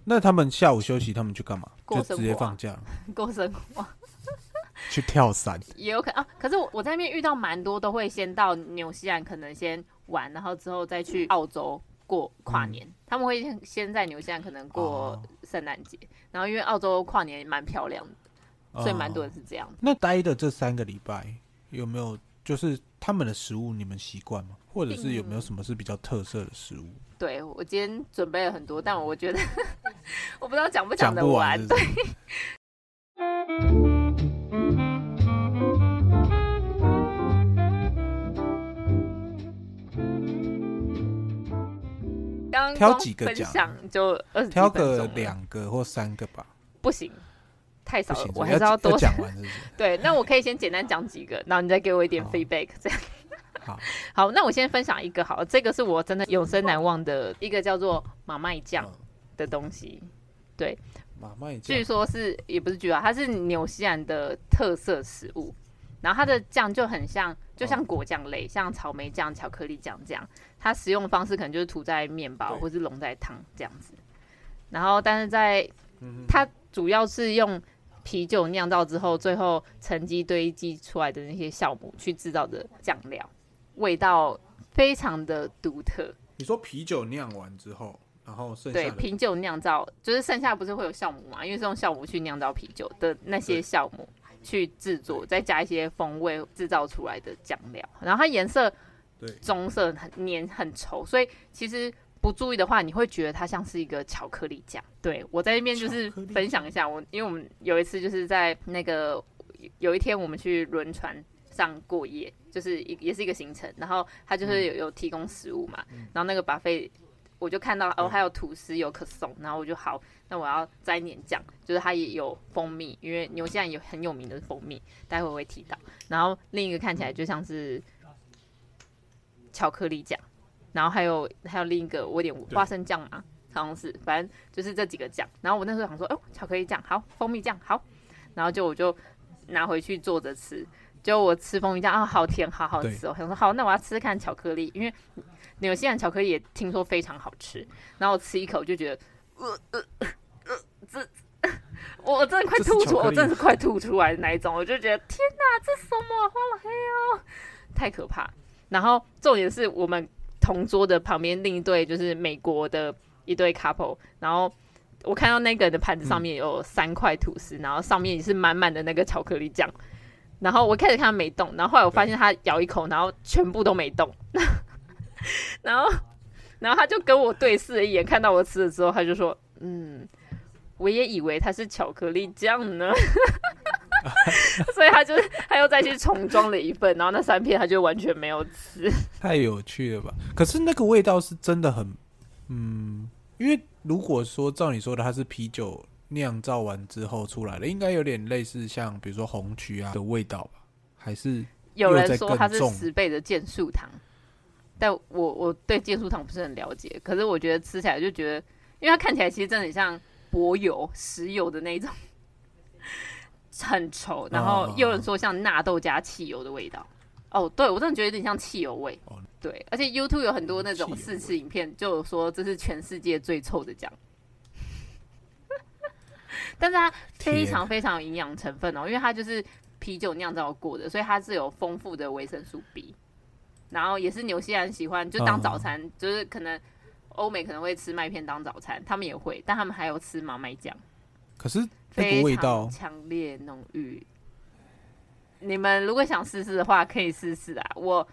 那他们下午休息，他们去干嘛？就直接放假，过生活，去跳伞也有可能啊。可是我我在那边遇到蛮多，都会先到纽西兰，可能先玩，然后之后再去澳洲。过跨年，嗯，他们会先先在纽西兰可能过圣诞节，然后因为澳洲跨年蛮漂亮的，哦，所以蛮多人是这样。那待的这三个礼拜有没有就是他们的食物你们习惯吗？或者是有没有什么是比较特色的食物？对，我今天准备了很多，但我觉得 我不知道讲不讲得完。对。挑几个讲，就挑个两个或三个吧。不行，太少了，我还是要多讲完是是。对，那我可以先简单讲几个，然后你再给我一点 feedback，这样。好，好，那我先分享一个好了，这个是我真的永生难忘的一个叫做马麦酱的东西。对，马麦酱，据说是也不是据说，它是纽西兰的特色食物。然后它的酱就很像，就像果酱类，像草莓酱、巧克力酱这样。它使用的方式可能就是涂在面包，或是溶在汤这样子。然后，但是在它主要是用啤酒酿造之后，最后沉积堆积出来的那些酵母去制造的酱料，味道非常的独特。你说啤酒酿完之后，然后剩下对啤酒酿造，就是剩下不是会有酵母嘛？因为是用酵母去酿造啤酒的那些酵母。去制作，再加一些风味制造出来的酱料，然后它颜色棕色很黏很稠，所以其实不注意的话，你会觉得它像是一个巧克力酱。对，我在那边就是分享一下，我因为我们有一次就是在那个有一天我们去轮船上过夜，就是一也是一个行程，然后他就是有有提供食物嘛，然后那个 buffet。我就看到哦，还有吐司，有可颂，然后我就好，那我要沾点酱，就是它也有蜂蜜，因为纽西兰有很有名的蜂蜜，待会我会提到。然后另一个看起来就像是巧克力酱，然后还有还有另一个我有点花生酱嘛，好像是，反正就是这几个酱。然后我那时候想说，哦，巧克力酱好，蜂蜜酱好，然后就我就拿回去坐着吃，就我吃蜂蜜酱啊，好甜，好好吃哦。想说好，那我要吃吃看巧克力，因为。纽西兰巧克力也听说非常好吃，然后我吃一口就觉得，呃呃呃，这我真的快吐出，我真的是快吐出来的那一种，我就觉得天哪，这什么花了黑哦，太可怕。然后重点是我们同桌的旁边另一对就是美国的一对 couple，然后我看到那个人的盘子上面有三块吐司，嗯、然后上面也是满满的那个巧克力酱。然后我开始看它没动，然后后来我发现它咬一口，然后全部都没动。然后，然后他就跟我对视了一眼，看到我吃了之后，他就说：“嗯，我也以为它是巧克力酱呢。”所以他就他又再去重装了一份，然后那三片他就完全没有吃。太有趣了吧？可是那个味道是真的很，嗯，因为如果说照你说的，它是啤酒酿造完之后出来了，应该有点类似像比如说红曲啊的味道吧？还是有人说它是十倍的健素糖？但我我对健素糖不是很了解，可是我觉得吃起来就觉得，因为它看起来其实真的很像柏油、石油的那种，很稠，然后又有人说像纳豆加汽油的味道。哦，对，我真的觉得有点像汽油味。对，而且 YouTube 有很多那种试吃影片，就有说这是全世界最臭的酱，但是它非常非常有营养成分哦，因为它就是啤酒酿造过的，所以它是有丰富的维生素 B。然后也是纽西兰喜欢，就当早餐，嗯、就是可能欧美可能会吃麦片当早餐，他们也会，但他们还有吃麻麦酱。可是那个味道强烈浓郁。你们如果想试试的话，可以试试啊。我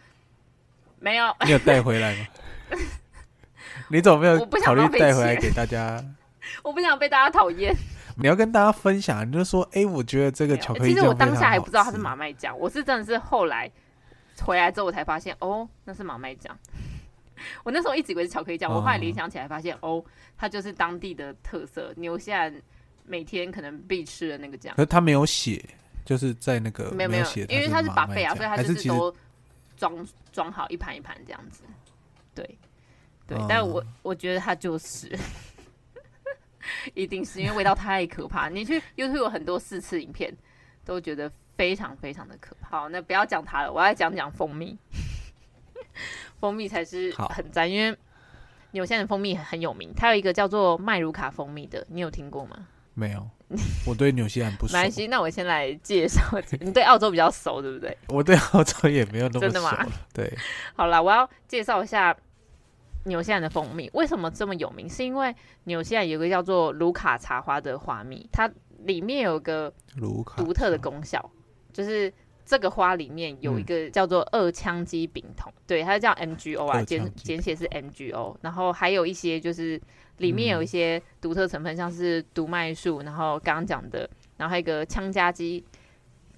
没有，你有带回来吗？你怎么没有考虑带回来给大家？我不想被大家讨厌。你要跟大家分享，你就说，哎、欸，我觉得这个巧克力酱，其实我当下还不知道它是马麦酱，我是真的是后来。回来之后我才发现，哦，那是马麦酱。我那时候一直以为是巧克力酱，我后来联想起来发现，哦，它就是当地的特色，牛西兰每天可能必吃的那个酱。可是他没有写，就是在那个没有没有写，因为它是 buffet 啊，所以它就是都装装好一盘一盘这样子。对对，嗯、但我我觉得它就是，一定是因为味道太可怕。你去 YouTube 有很多试吃影片，都觉得。非常非常的可怕。好，那不要讲它了，我要讲讲蜂蜜。蜂蜜才是很赞，因为纽西兰的蜂蜜很有名。它有一个叫做麦卢卡蜂蜜的，你有听过吗？没有，我对纽西兰不熟。没关系，那我先来介绍。你对澳洲比较熟，对不对？我对澳洲也没有那么熟。真的吗？对。好了，我要介绍一下纽西兰的蜂蜜为什么这么有名，是因为纽西兰有个叫做卢卡茶花的花蜜，它里面有个独特的功效。就是这个花里面有一个叫做二羟基丙酮，嗯、对，它叫 MGO 啊，简简写是 MGO。然后还有一些就是里面有一些独特成分，像是毒麦素，然后刚刚讲的，然后还有一个羟基基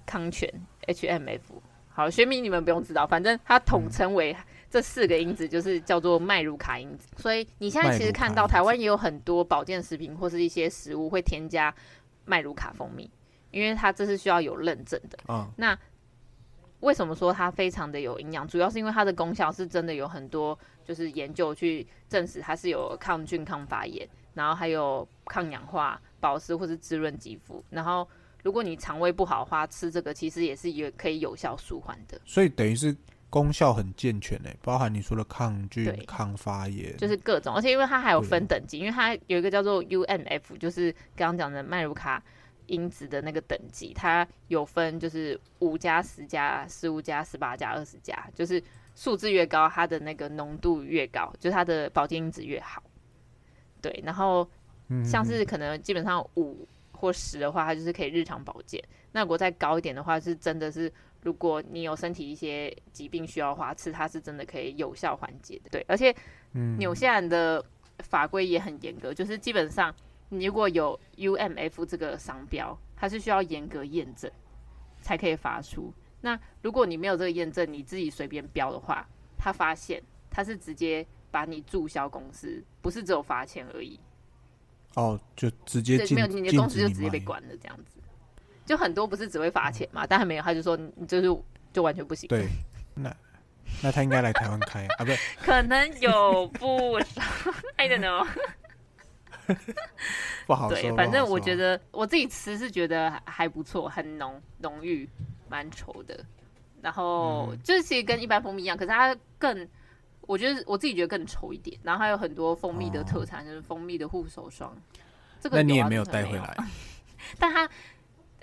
康醛 HMF。好，学名你们不用知道，反正它统称为这四个因子，就是叫做麦卢卡因子。所以你现在其实看到台湾也有很多保健食品或是一些食物会添加麦卢卡蜂蜜。因为它这是需要有认证的。嗯，那为什么说它非常的有营养？主要是因为它的功效是真的有很多，就是研究去证实它是有抗菌、抗发炎，然后还有抗氧化、保湿或是滋润肌肤。然后如果你肠胃不好的话，吃这个其实也是有可以有效舒缓的。所以等于是功效很健全诶，包含你说的抗菌、抗发炎，就是各种。而且因为它还有分等级，因为它有一个叫做 UMF，就是刚刚讲的麦卢卡。因子的那个等级，它有分，就是五加十加十五加十八加二十加，就是数字越高，它的那个浓度越高，就是它的保健因子越好。对，然后像是可能基本上五或十的话，它就是可以日常保健。那如果再高一点的话，是真的是如果你有身体一些疾病需要的话，吃它是真的可以有效缓解的。对，而且纽西兰的法规也很严格，就是基本上。你如果有 UMF 这个商标，它是需要严格验证才可以发出。那如果你没有这个验证，你自己随便标的话，他发现他是直接把你注销公司，不是只有罚钱而已。哦，就直接没有你的公司就直接被关了这样子。就很多不是只会罚钱嘛，嗯、但还没有，他就说你就是就完全不行。对，那那他应该来台湾开啊？不对，可能有不少，I don't know。不好说，对，反正我觉得我自己吃是觉得还不错，很浓浓郁，蛮稠的。然后、嗯、就是其实跟一般蜂蜜一样，可是它更，我觉得我自己觉得更稠一点。然后还有很多蜂蜜的特产，哦、就是蜂蜜的护手霜。这个、啊、那你也没有带回来？但它，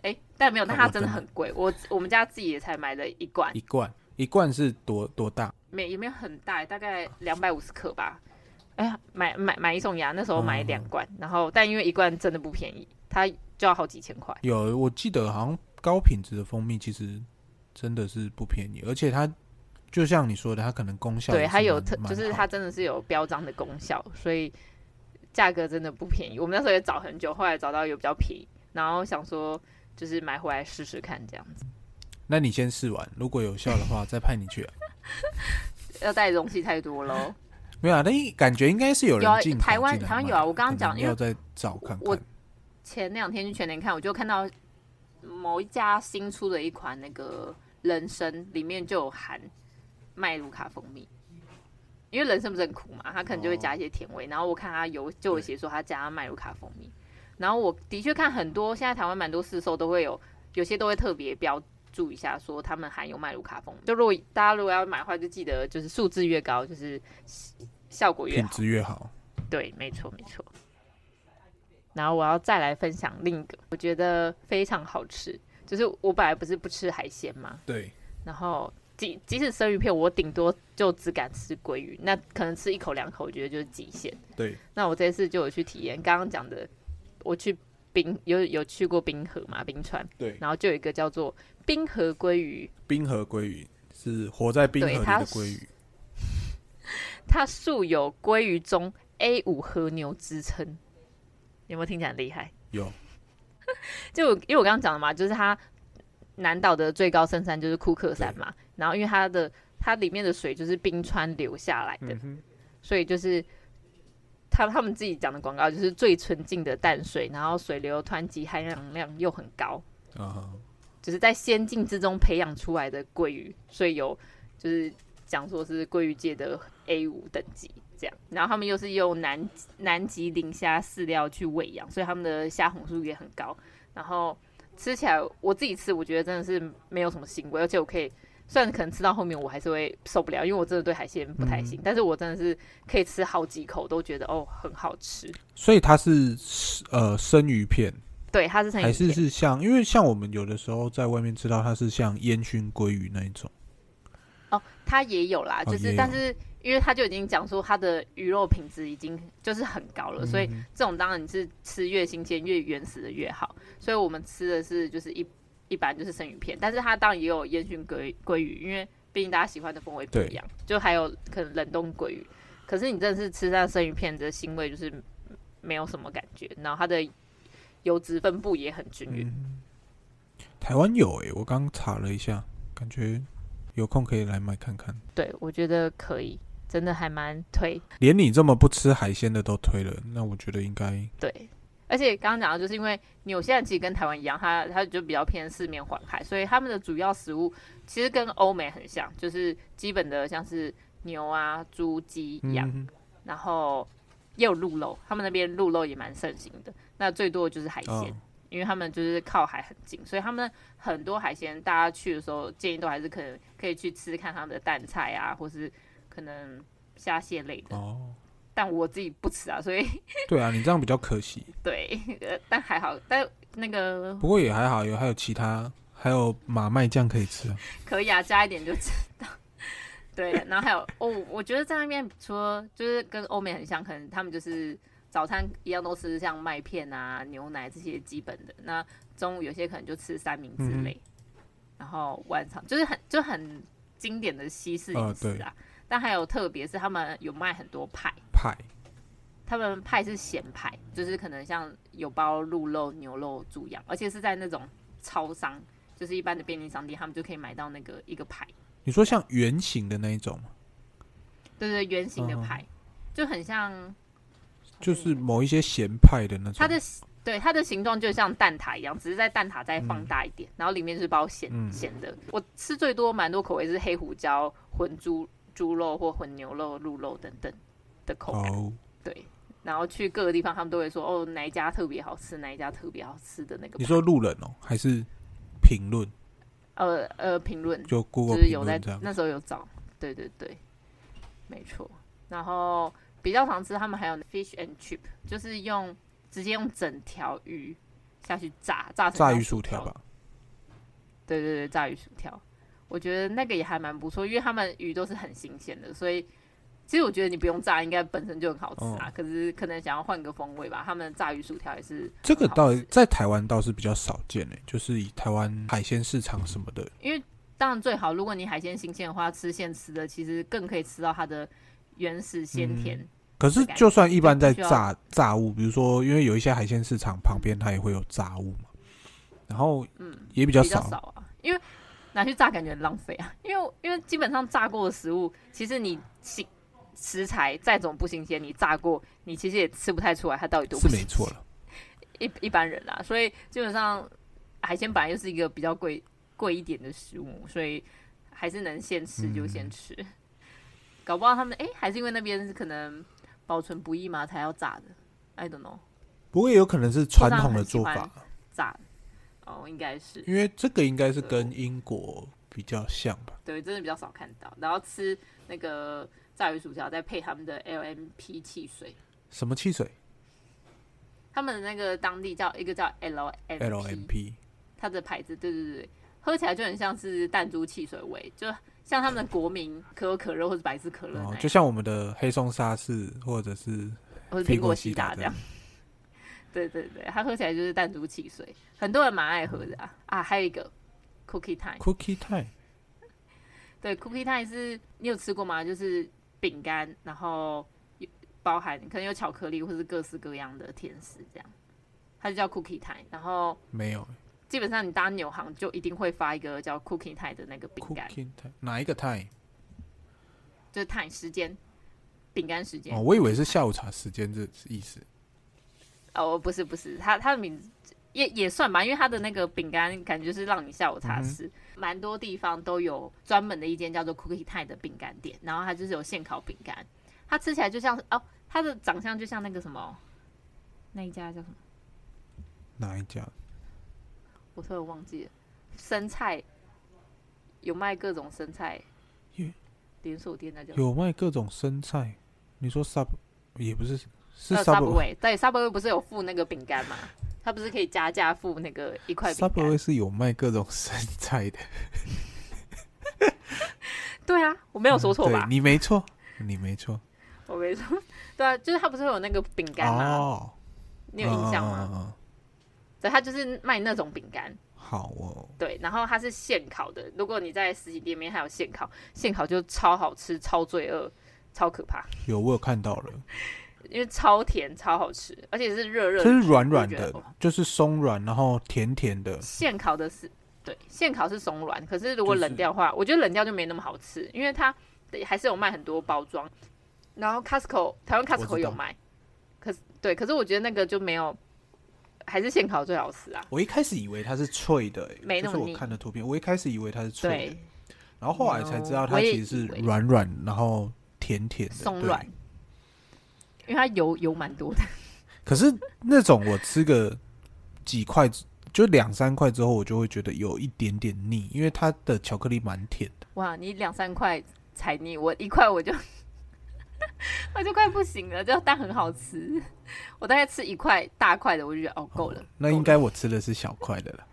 哎、欸，但没有，但它真的很贵。我我们家自己也才买了一罐，一罐一罐是多多大？没也没有很大，大概两百五十克吧。哎呀，买买买一送一，那时候买两罐，嗯、然后但因为一罐真的不便宜，它就要好几千块。有，我记得好像高品质的蜂蜜其实真的是不便宜，而且它就像你说的，它可能功效对它有特，就是它真的是有标章的功效，所以价格真的不便宜。我们那时候也找很久，后来找到有比较便宜，然后想说就是买回来试试看这样子。那你先试完，如果有效的话，再派你去、啊。要带的东西太多喽。没有啊，那感觉应该是有人进、啊、台湾，台湾有啊。我刚刚讲要再找看看。我前两天去全联看，我就看到某一家新出的一款那个人参，里面就有含麦卢卡蜂蜜。因为人参不是很苦嘛，它可能就会加一些甜味。哦、然后我看它有就有写说它加麦卢卡蜂蜜。然后我的确看很多，现在台湾蛮多市售都会有，有些都会特别标注一下说他们含有麦卢卡蜂蜜。就如果大家如果要买的话，就记得就是数字越高，就是。效果越好，品质越好。对，没错，没错。然后我要再来分享另一个，我觉得非常好吃。就是我本来不是不吃海鲜嘛，对。然后即即使生鱼片，我顶多就只敢吃鲑鱼，那可能吃一口两口，我觉得就是极限。对。那我这次就有去体验，刚刚讲的，我去冰有有去过冰河嘛，冰川。对。然后就有一个叫做冰河鲑鱼。冰河鲑鱼是活在冰河里的鲑鱼。它素有“鲑鱼中 A 五和牛”之称，有没有听起来很厉害？有，就因为我刚刚讲了嘛，就是它南岛的最高圣山就是库克山嘛，然后因为它的它里面的水就是冰川流下来的，嗯、所以就是他他们自己讲的广告就是最纯净的淡水，然后水流湍急，含氧量又很高，啊，就是在仙境之中培养出来的鲑鱼，所以有就是。讲说是鲑鱼界的 A 五等级这样，然后他们又是用南南极磷虾饲料去喂养，所以他们的虾红素也很高。然后吃起来，我自己吃，我觉得真的是没有什么腥味，而且我可以，虽然可能吃到后面我还是会受不了，因为我真的对海鲜不太行，嗯、但是我真的是可以吃好几口都觉得哦很好吃。所以它是呃生鱼片，对，它是生鱼片，还是是像，因为像我们有的时候在外面吃到它是像烟熏鲑鱼那一种。哦，它也有啦，就是、哦、但是因为他就已经讲说它的鱼肉品质已经就是很高了，嗯、所以这种当然你是吃越新鲜越原始的越好。所以我们吃的是就是一一般就是生鱼片，但是它当然也有烟熏鲑鲑鱼，因为毕竟大家喜欢的风味不一样，就还有可能冷冻鲑鱼。可是你真的是吃上生鱼片的腥味就是没有什么感觉，然后它的油脂分布也很均匀、嗯。台湾有诶、欸，我刚查了一下，感觉。有空可以来买看看。对，我觉得可以，真的还蛮推。连你这么不吃海鲜的都推了，那我觉得应该对。而且刚刚讲的就是因为纽西兰其实跟台湾一样，它它就比较偏四面环海，所以他们的主要食物其实跟欧美很像，就是基本的像是牛啊、猪、鸡、羊，嗯、然后也有鹿肉，他们那边鹿肉也蛮盛行的。那最多的就是海鲜。哦因为他们就是靠海很近，所以他们很多海鲜，大家去的时候建议都还是可能可以去吃看他们的淡菜啊，或是可能虾蟹类的。哦，但我自己不吃啊，所以 对啊，你这样比较可惜。对，但还好，但那个不过也还好，有还有其他，还有马麦酱可以吃。可以啊，加一点就知道。对，然后还有哦，我觉得在那边除了就是跟欧美很像，可能他们就是。早餐一样都吃像麦片啊、牛奶这些基本的。那中午有些可能就吃三明治类，嗯、然后晚上就是很就很经典的西式饮食啊。呃、但还有特别是他们有卖很多派派，他们派是咸派，就是可能像有包鹿肉、牛肉、猪羊，而且是在那种超商，就是一般的便利商店，他们就可以买到那个一个派。你说像圆形的那一种？对对，圆形的派、嗯、就很像。就是某一些咸派的那种，它的对它的形状就像蛋挞一样，只是在蛋挞再放大一点，嗯、然后里面是包咸咸、嗯、的。我吃最多蛮多口味是黑胡椒混猪猪肉或混牛肉、鹿肉等等的口感。哦、对，然后去各个地方，他们都会说哦，哪一家特别好吃，哪一家特别好吃的那个。你说路人哦，还是评论？呃呃，评论就 Google 就是有在那时候有找，对对对，没错。然后。比较常吃，他们还有 fish and chip，就是用直接用整条鱼下去炸，炸成炸鱼薯条吧。对对对，炸鱼薯条，我觉得那个也还蛮不错，因为他们鱼都是很新鲜的，所以其实我觉得你不用炸，应该本身就很好吃啊。哦、可是可能想要换个风味吧。他们的炸鱼薯条也是这个倒在台湾倒是比较少见诶，就是以台湾海鲜市场什么的。因为当然最好，如果你海鲜新鲜的话，吃现吃的其实更可以吃到它的原始鲜甜、嗯。可是就算一般在炸炸物，比如说因为有一些海鲜市场旁边它也会有炸物嘛，然后嗯也比较少，比较少啊，因为。拿去炸感觉很浪费啊，因为因为基本上炸过的食物，其实你新食材再怎么不新鲜，你炸过，你其实也吃不太出来它到底多不新鲜。是没错了，一一般人啦，所以基本上海鲜本来就是一个比较贵贵一点的食物，所以还是能现吃就先吃。嗯、搞不好他们哎、欸，还是因为那边是可能保存不易嘛，才要炸的。I don't know。不过也有可能是传统的做法，炸。哦，应该是，因为这个应该是跟英国比较像吧？对，真的比较少看到。然后吃那个炸鱼薯条，再配他们的 LMP 汽水。什么汽水？他们的那个当地叫一个叫 LMP，它的牌子，对对对，喝起来就很像是弹珠汽水味，就像他们的国民可口可乐或者百事可乐，哦，就像我们的黑松沙士或者是苹果西达这样。对对对，它喝起来就是弹珠汽水，很多人蛮爱喝的啊。啊，还有一个 Cookie Time，Cookie Time，对，Cookie Time 是你有吃过吗？就是饼干，然后包含可能有巧克力或是各式各样的甜食，这样，它就叫 Cookie Time。然后没有，基本上你搭纽航就一定会发一个叫 Cookie Time 的那个饼干。Cookie Time 哪一个 Time？就是 Time 时间，饼干时间。哦，我以为是下午茶时间这意思。哦，不是不是，他他的名字也也算吧，因为他的那个饼干感觉是让你下午茶吃，蛮、嗯、多地方都有专门的一间叫做 Cookie Time 的饼干店，然后它就是有现烤饼干，它吃起来就像哦，它的长相就像那个什么，那一家叫什么？哪一家？我突然忘记了，生菜有卖各种生菜，连锁店那叫有卖各种生菜，你说 Sub 也不是。是 Subway，对，Subway 不是有附那个饼干吗？它不是可以加价付那个一块饼干？Subway 是有卖各种生菜的。对啊，我没有说错吧？嗯、你没错，你没错，我没错。对啊，就是它不是有那个饼干吗？哦，你有印象吗？对，它就是卖那种饼干。好哦。对，然后它是现烤的。如果你在实体店面还有现烤，现烤就超好吃、超罪恶、超可怕。有，我有看到了。因为超甜，超好吃，而且是热热，就是软软的，就是松软，然后甜甜的。现烤的是对，现烤是松软，可是如果冷掉的话，我觉得冷掉就没那么好吃，因为它还是有卖很多包装。然后 Costco 台湾 Costco 有卖，可是对，可是我觉得那个就没有，还是现烤最好吃啊。我一开始以为它是脆的，没那么是我看的图片，我一开始以为它是脆的，然后后来才知道它其实是软软，然后甜甜的，松软。因为它油油蛮多的，可是那种我吃个几块，就两三块之后，我就会觉得有一点点腻，因为它的巧克力蛮甜的。哇，你两三块才腻，我一块我就 我就快不行了，就但很好吃。我大概吃一块大块的，我就觉得哦够了。那应该我吃的是小块的了。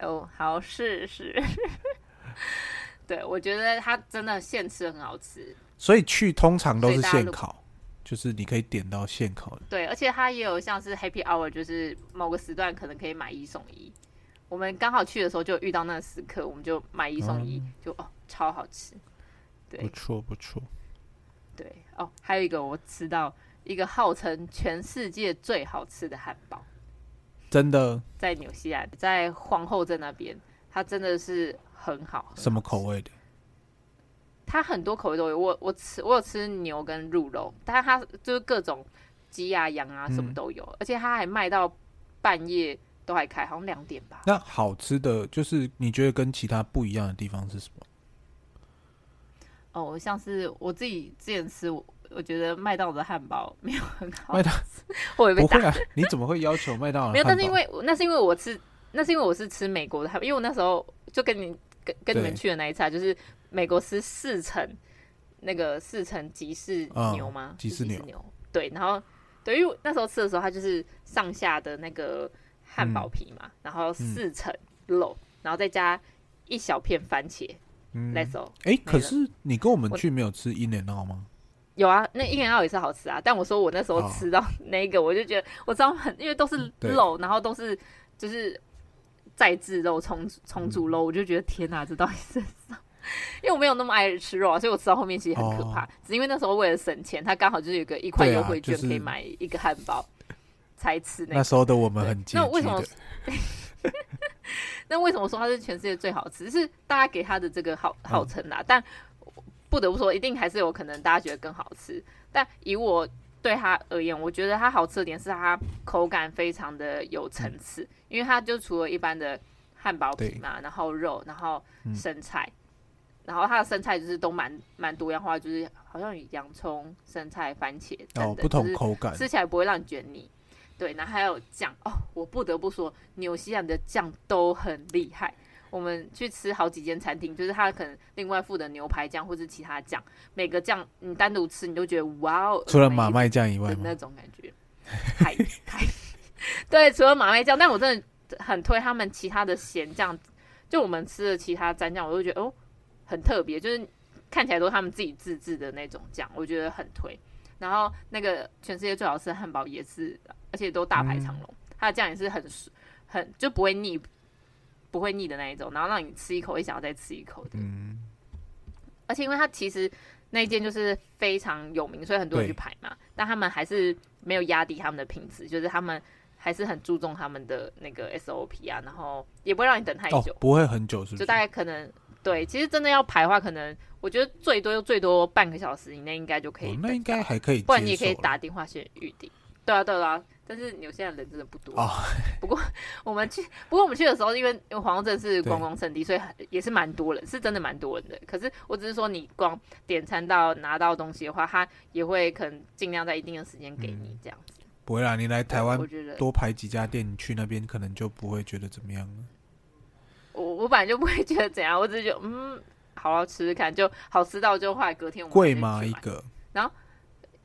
哦，好是是。对，我觉得它真的现吃很好吃。所以去通常都是现烤。就是你可以点到现烤的，对，而且它也有像是 Happy Hour，就是某个时段可能可以买一送一。我们刚好去的时候就遇到那个时刻，我们就买一送一，嗯、就哦超好吃，对，不错不错，对哦，还有一个我吃到一个号称全世界最好吃的汉堡，真的？在纽西兰，在皇后镇那边，它真的是很好，很好，什么口味的？它很多口味都有，我我吃我有吃牛跟鹿肉，但是它就是各种鸡啊羊啊什么都有，嗯、而且它还卖到半夜都还开，好像两点吧。那好吃的就是你觉得跟其他不一样的地方是什么？哦，像是我自己之前吃，我我觉得麦当劳的汉堡没有很好吃，麦当 会不会被打？你怎么会要求麦当劳？没有，但是因为那是因为我吃，那是因为我是吃美国的汉堡，因为我那时候就跟你跟跟你们去的那一次，就是。美国是四层，那个四层吉士牛吗？哦、吉士牛，牛，对。然后，对于那时候吃的时候，它就是上下的那个汉堡皮嘛，嗯、然后四层肉，然后再加一小片番茄，嗯，Let's go。哎，可是你跟我们去没有吃 In-N-Out 吗？有啊，那 In-N-Out 也是好吃啊。但我说我那时候吃到那个，我就觉得我知道很，因为都是肉，然后都是就是再制肉、重重组肉，我就觉得天哪，这到底是什么？因为我没有那么爱吃肉啊，所以我吃到后面其实很可怕。只因为那时候为了省钱，他刚好就是有个一块优惠券可以买一个汉堡，才吃那。那时候的我们很那为什么？那为什么说它是全世界最好吃？是大家给它的这个号号称啦，但。不得不说，一定还是有可能大家觉得更好吃。但以我对它而言，我觉得它好吃的点是它口感非常的有层次，嗯、因为它就除了一般的汉堡皮嘛，然后肉，然后生菜，嗯、然后它的生菜就是都蛮蛮多样化，就是好像有洋葱、生菜、番茄等等，哦，不同口感，吃起来不会让你觉得腻。对，然后还有酱哦，我不得不说，纽西兰的酱都很厉害。我们去吃好几间餐厅，就是它可能另外附的牛排酱或是其他酱，每个酱你单独吃你都觉得哇哦，除了马麦酱以外那种感觉，还还对，除了马麦酱，但我真的很推他们其他的咸酱，就我们吃的其他蘸酱，我都觉得哦很特别，就是看起来都是他们自己自制的那种酱，我觉得很推。然后那个全世界最好吃的汉堡也是，而且都大排长龙，它、嗯、的酱也是很很就不会腻。不会腻的那一种，然后让你吃一口会想要再吃一口的。嗯，而且因为它其实那一间就是非常有名，所以很多人去排嘛。但他们还是没有压低他们的品质，就是他们还是很注重他们的那个 SOP 啊，然后也不会让你等太久，哦、不会很久是不是？就大概可能对，其实真的要排的话，可能我觉得最多最多半个小时以内应该就可以、哦。那应该还可以，不然你也可以打电话先预定。对啊，对啊。但是纽西兰人真的不多。Oh. 不过我们去，不过我们去的时候，因为因为皇后镇是观光胜地，所以也是蛮多人，是真的蛮多人的。可是我只是说，你光点餐到拿到东西的话，他也会可能尽量在一定的时间给你这样子。嗯、不会啦，你来台湾，多排几家店，你去那边可能就不会觉得怎么样了。我我本来就不会觉得怎样，我只是觉得嗯，好好吃吃看，就好吃到就后来隔天我们贵吗一个？然后。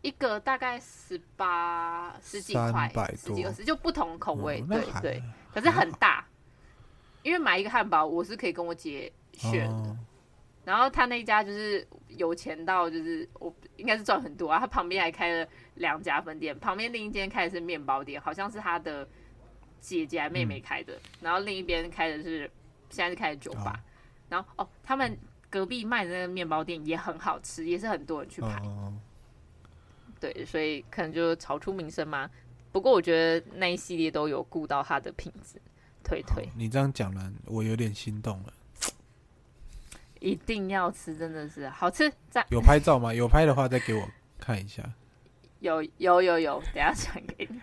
一个大概十八十几块，十几二十，就不同口味，哦、对对。可是很大，因为买一个汉堡，我是可以跟我姐选的。哦、然后他那一家就是有钱到，就是我应该是赚很多啊。他旁边还开了两家分店，旁边另一间开的是面包店，好像是他的姐姐还妹妹开的。嗯、然后另一边开的是现在是开的酒吧。哦、然后哦，他们隔壁卖的那个面包店也很好吃，也是很多人去排。哦对，所以可能就炒出名声嘛。不过我觉得那一系列都有顾到它的品质，推推。你这样讲了，我有点心动了。一定要吃，真的是好吃。在有拍照吗？有拍的话再给我看一下。有有有有，等下传给你。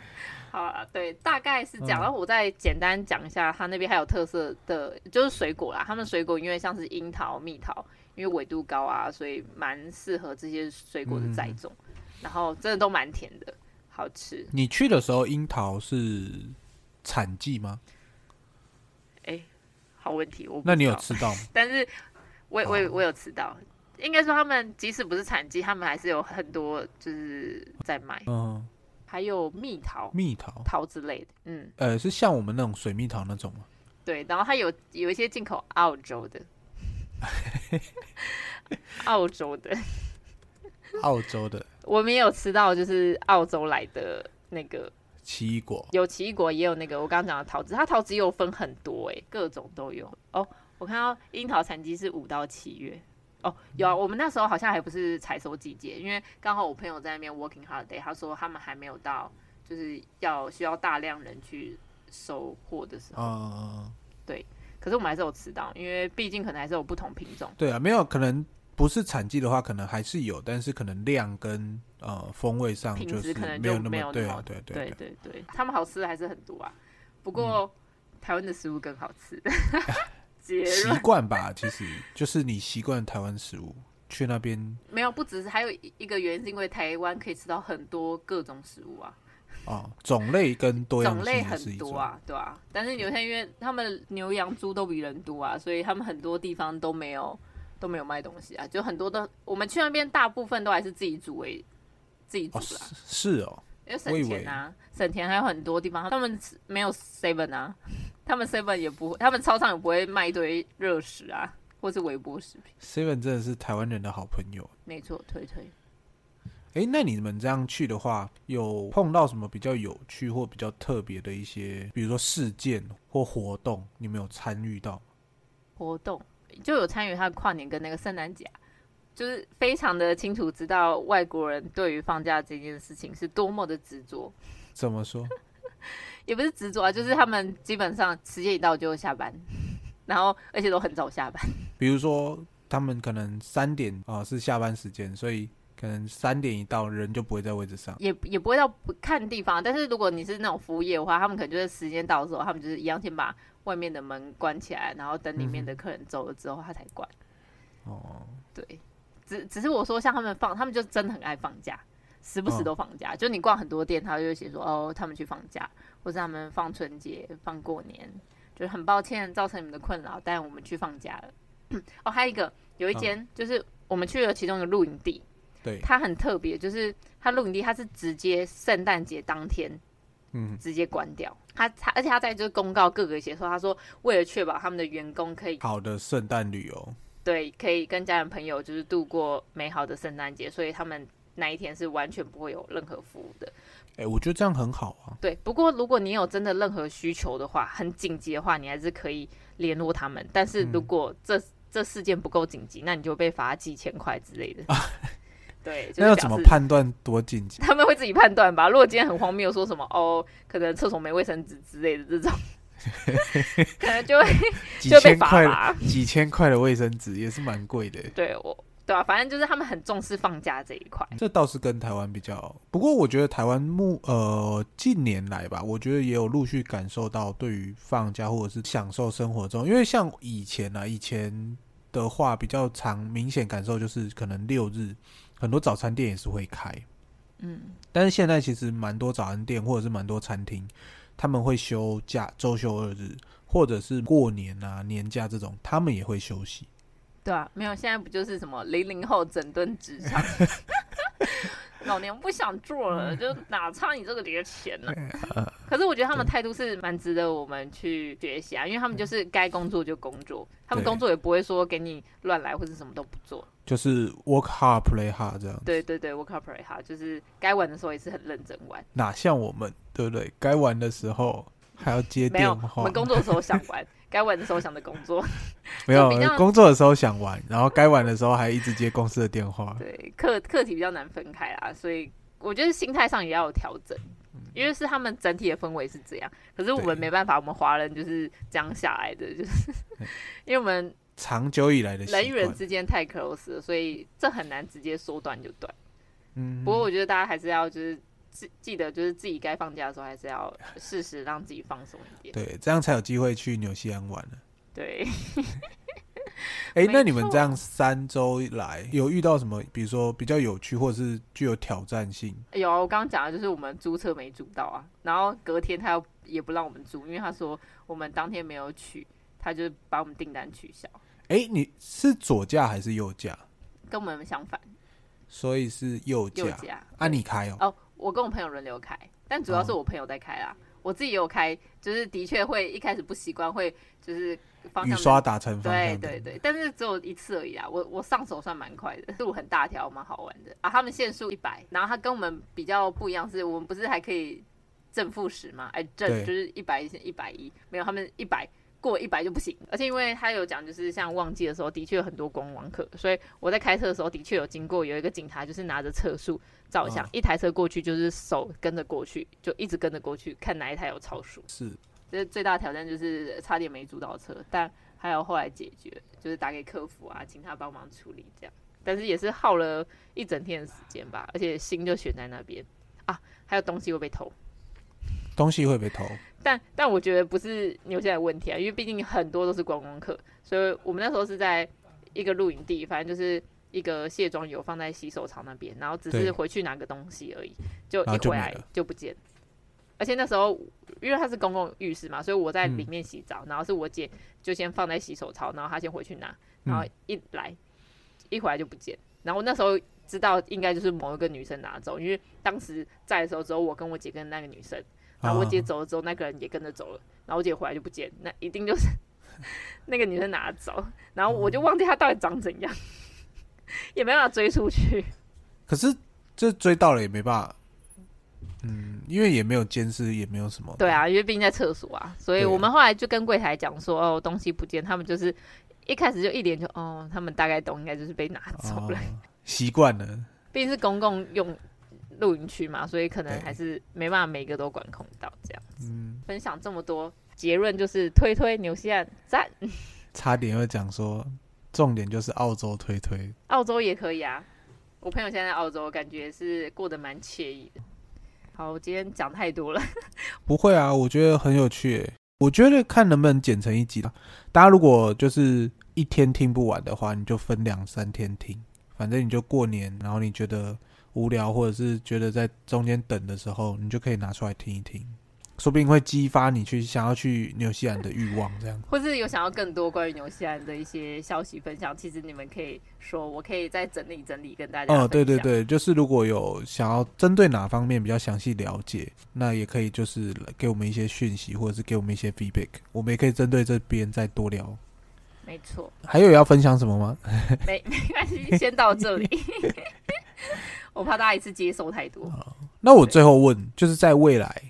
好啊，对，大概是这样。然后我再简单讲一下，他那边还有特色的，就是水果啦。他们水果因为像是樱桃、蜜桃，因为纬度高啊，所以蛮适合这些水果的栽种。嗯然后真的都蛮甜的，好吃。你去的时候，樱桃是产季吗？哎，好问题，我那你有吃到吗？但是我我我有吃到，应该说他们即使不是产季，他们还是有很多就是在卖。嗯，还有蜜桃、蜜桃、桃之类的。嗯，呃，是像我们那种水蜜桃那种吗？对，然后它有有一些进口澳洲的，澳洲的。澳洲的，我们也有吃到，就是澳洲来的那个奇异果，有奇异果，也有那个我刚刚讲的桃子，它桃子也有分很多哎，各种都有哦。我看到樱桃产季是五到七月哦，有啊，我们那时候好像还不是采收季节，因为刚好我朋友在那边 working holiday，他说他们还没有到，就是要需要大量人去收货的时候，嗯，对。可是我们还是有吃到，因为毕竟可能还是有不同品种，对啊，没有可能。不是产季的话，可能还是有，但是可能量跟呃风味上就是没有那么对啊，对对对对对，他们好吃的还是很多啊。不过、嗯、台湾的食物更好吃，习惯吧，其实就是你习惯台湾食物，去那边 没有，不只是还有一个原因，是因为台湾可以吃到很多各种食物啊。哦，种类跟多样类很多啊，对啊。但是有些因为他们牛羊猪都比人多啊，所以他们很多地方都没有。都没有卖东西啊，就很多的。我们去那边大部分都还是自己煮为自己煮啦。哦，是哦，因为省钱啊，省钱还有很多地方，他们没有 seven 啊，他们 seven 也不会，他们超商也不会卖一堆热食啊，或是微波食品。Seven 真的是台湾人的好朋友，没错，推推。哎、欸，那你们这样去的话，有碰到什么比较有趣或比较特别的一些，比如说事件或活动，你们有参与到？活动就有参与他的跨年跟那个圣诞节，就是非常的清楚知道外国人对于放假这件事情是多么的执着。怎么说？也不是执着啊，就是他们基本上时间一到就下班，然后而且都很早下班。比如说，他们可能三点啊、呃、是下班时间，所以可能三点一到，人就不会在位置上。也也不会到不看地方，但是如果你是那种服务业的话，他们可能就是时间到的时候，他们就是一样先把外面的门关起来，然后等里面的客人走了之后，他才关。哦，对，只只是我说，像他们放，他们就真的很爱放假。时不时都放假，哦、就你逛很多店，他就会写说哦，他们去放假，或者他们放春节、放过年，就是很抱歉造成你们的困扰，但我们去放假了。哦，还有一个，有一间、哦、就是我们去了其中的露营地，对，它很特别，就是它露营地它是直接圣诞节当天，嗯，直接关掉。他他而且他在就是公告各个写说，他说为了确保他们的员工可以好的圣诞旅游，对，可以跟家人朋友就是度过美好的圣诞节，所以他们。那一天是完全不会有任何服务的，哎、欸，我觉得这样很好啊。对，不过如果你有真的任何需求的话，很紧急的话，你还是可以联络他们。但是如果这、嗯、这事件不够紧急，那你就被罚几千块之类的。啊、对，就是、那要怎么判断多紧急？他们会自己判断吧。如果今天很荒谬，说什么哦，可能厕所没卫生纸之类的这种，可能就会就被罚吧。几千块的卫生纸也是蛮贵的。对我。对啊，反正就是他们很重视放假这一块。这倒是跟台湾比较，不过我觉得台湾目呃近年来吧，我觉得也有陆续感受到对于放假或者是享受生活中，因为像以前啊，以前的话比较常明显感受就是可能六日很多早餐店也是会开，嗯，但是现在其实蛮多早餐店或者是蛮多餐厅他们会休假，周休二日，或者是过年啊年假这种，他们也会休息。对啊，没有，现在不就是什么零零后整顿职场，老娘不想做了，就哪差你这个点钱呢？可是我觉得他们态度是蛮值得我们去学习啊，因为他们就是该工作就工作，他们工作也不会说给你乱来或者什么都不做，就是 work hard play hard 这样。对对对，work hard play hard，就是该玩的时候也是很认真玩。哪像我们，对不对？该玩的时候还要接电话，我们工作的时候想玩。该玩的时候想着工作，没有工作的时候想玩，然后该玩的时候还一直接公司的电话。对，课课题比较难分开啊，所以我觉得心态上也要有调整，因为是他们整体的氛围是这样，可是我们没办法，我们华人就是这样下来的，就是 因为我们长久以来的人与人之间太 close 了，所以这很难直接说断就断。嗯，不过我觉得大家还是要就是。记记得就是自己该放假的时候，还是要适时让自己放松一点。对，这样才有机会去纽西兰玩呢。对。哎、欸，那你们这样三周来有遇到什么？比如说比较有趣，或者是具有挑战性？有，我刚刚讲的就是我们租车没租到啊，然后隔天他又也不让我们租，因为他说我们当天没有取，他就把我们订单取消。哎、欸，你是左驾还是右驾？跟我们相反，所以是右驾。右驾。啊，你开哦。哦。我跟我朋友轮流开，但主要是我朋友在开啦。哦、我自己也有开，就是的确会一开始不习惯，会就是方向雨刷打成方向。对对对，但是只有一次而已啊。我我上手算蛮快的，路很大条，蛮好玩的啊。他们限速一百，然后他跟我们比较不一样，是我们不是还可以正负十吗？哎，正就是一百一百一，没有他们一百。过一百就不行，而且因为他有讲，就是像旺季的时候，的确有很多观光客，所以我在开车的时候，的确有经过有一个警察，就是拿着测速照相，哦、一台车过去就是手跟着过去，就一直跟着过去，看哪一台有超速。是，这最大的挑战就是差点没租到车，但还有后来解决，就是打给客服啊，请他帮忙处理这样，但是也是耗了一整天的时间吧，而且心就悬在那边。啊，还有东西会被偷。东西会被偷，但但我觉得不是纽西兰的问题啊，因为毕竟很多都是观光客，所以我们那时候是在一个露营地，反正就是一个卸妆油放在洗手槽那边，然后只是回去拿个东西而已，就一回来就不见。而且那时候因为它是公共浴室嘛，所以我在里面洗澡，嗯、然后是我姐就先放在洗手槽，然后她先回去拿，然后一来、嗯、一回来就不见，然后那时候知道应该就是某一个女生拿走，因为当时在的时候只有我跟我姐跟那个女生。然后我姐走了之后，那个人也跟着走了。然后我姐回来就不见，那一定就是 那个女生拿走，然后我就忘记她到底长怎样，嗯、也没办法追出去。可是这追到了也没办法，嗯，因为也没有监视，也没有什么。对啊，因为毕竟在厕所啊，所以我们后来就跟柜台讲说，哦，东西不见，他们就是一开始就一脸就，哦，他们大概懂，应该就是被拿走了，习惯了。毕竟是公共用露营区嘛，所以可能还是没办法每个都管控到这样子。嗯，分享这么多，结论就是推推纽西兰赞。差点又讲说，重点就是澳洲推推，澳洲也可以啊。我朋友现在在澳洲，感觉是过得蛮惬意的。好，我今天讲太多了。不会啊，我觉得很有趣。我觉得看能不能剪成一集。大家如果就是一天听不完的话，你就分两三天听。反正你就过年，然后你觉得无聊，或者是觉得在中间等的时候，你就可以拿出来听一听。说不定会激发你去想要去纽西兰的欲望，这样。或是有想要更多关于纽西兰的一些消息分享，其实你们可以说，我可以再整理整理跟大家。哦，对对对，就是如果有想要针对哪方面比较详细了解，那也可以就是给我们一些讯息，或者是给我们一些 feedback，我们也可以针对这边再多聊。没错。还有要分享什么吗？没没关系，先到这里。我怕大家一次接受太多。那我最后问，就是在未来。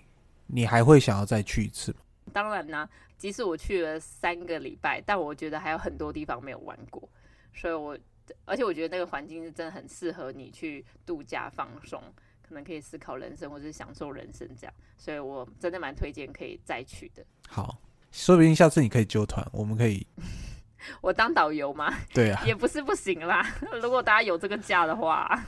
你还会想要再去一次吗？当然啦，即使我去了三个礼拜，但我觉得还有很多地方没有玩过，所以我而且我觉得那个环境是真的很适合你去度假放松，可能可以思考人生或者是享受人生这样，所以我真的蛮推荐可以再去的。好，说不定下次你可以揪团，我们可以 我当导游吗？对啊，也不是不行啦，如果大家有这个假的话，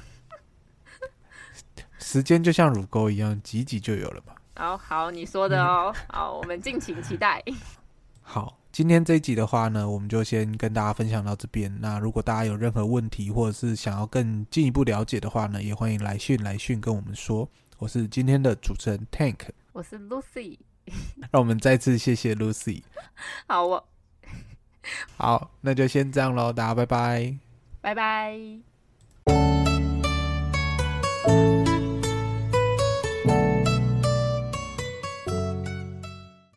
时间就像乳沟一样，挤挤就有了吧。好好，你说的哦。嗯、好，我们敬请期待。好，今天这一集的话呢，我们就先跟大家分享到这边。那如果大家有任何问题，或者是想要更进一步了解的话呢，也欢迎来讯来讯跟我们说。我是今天的主持人 Tank，我是 Lucy。让我们再次谢谢 Lucy。好，我好，那就先这样喽，大家拜拜，拜拜。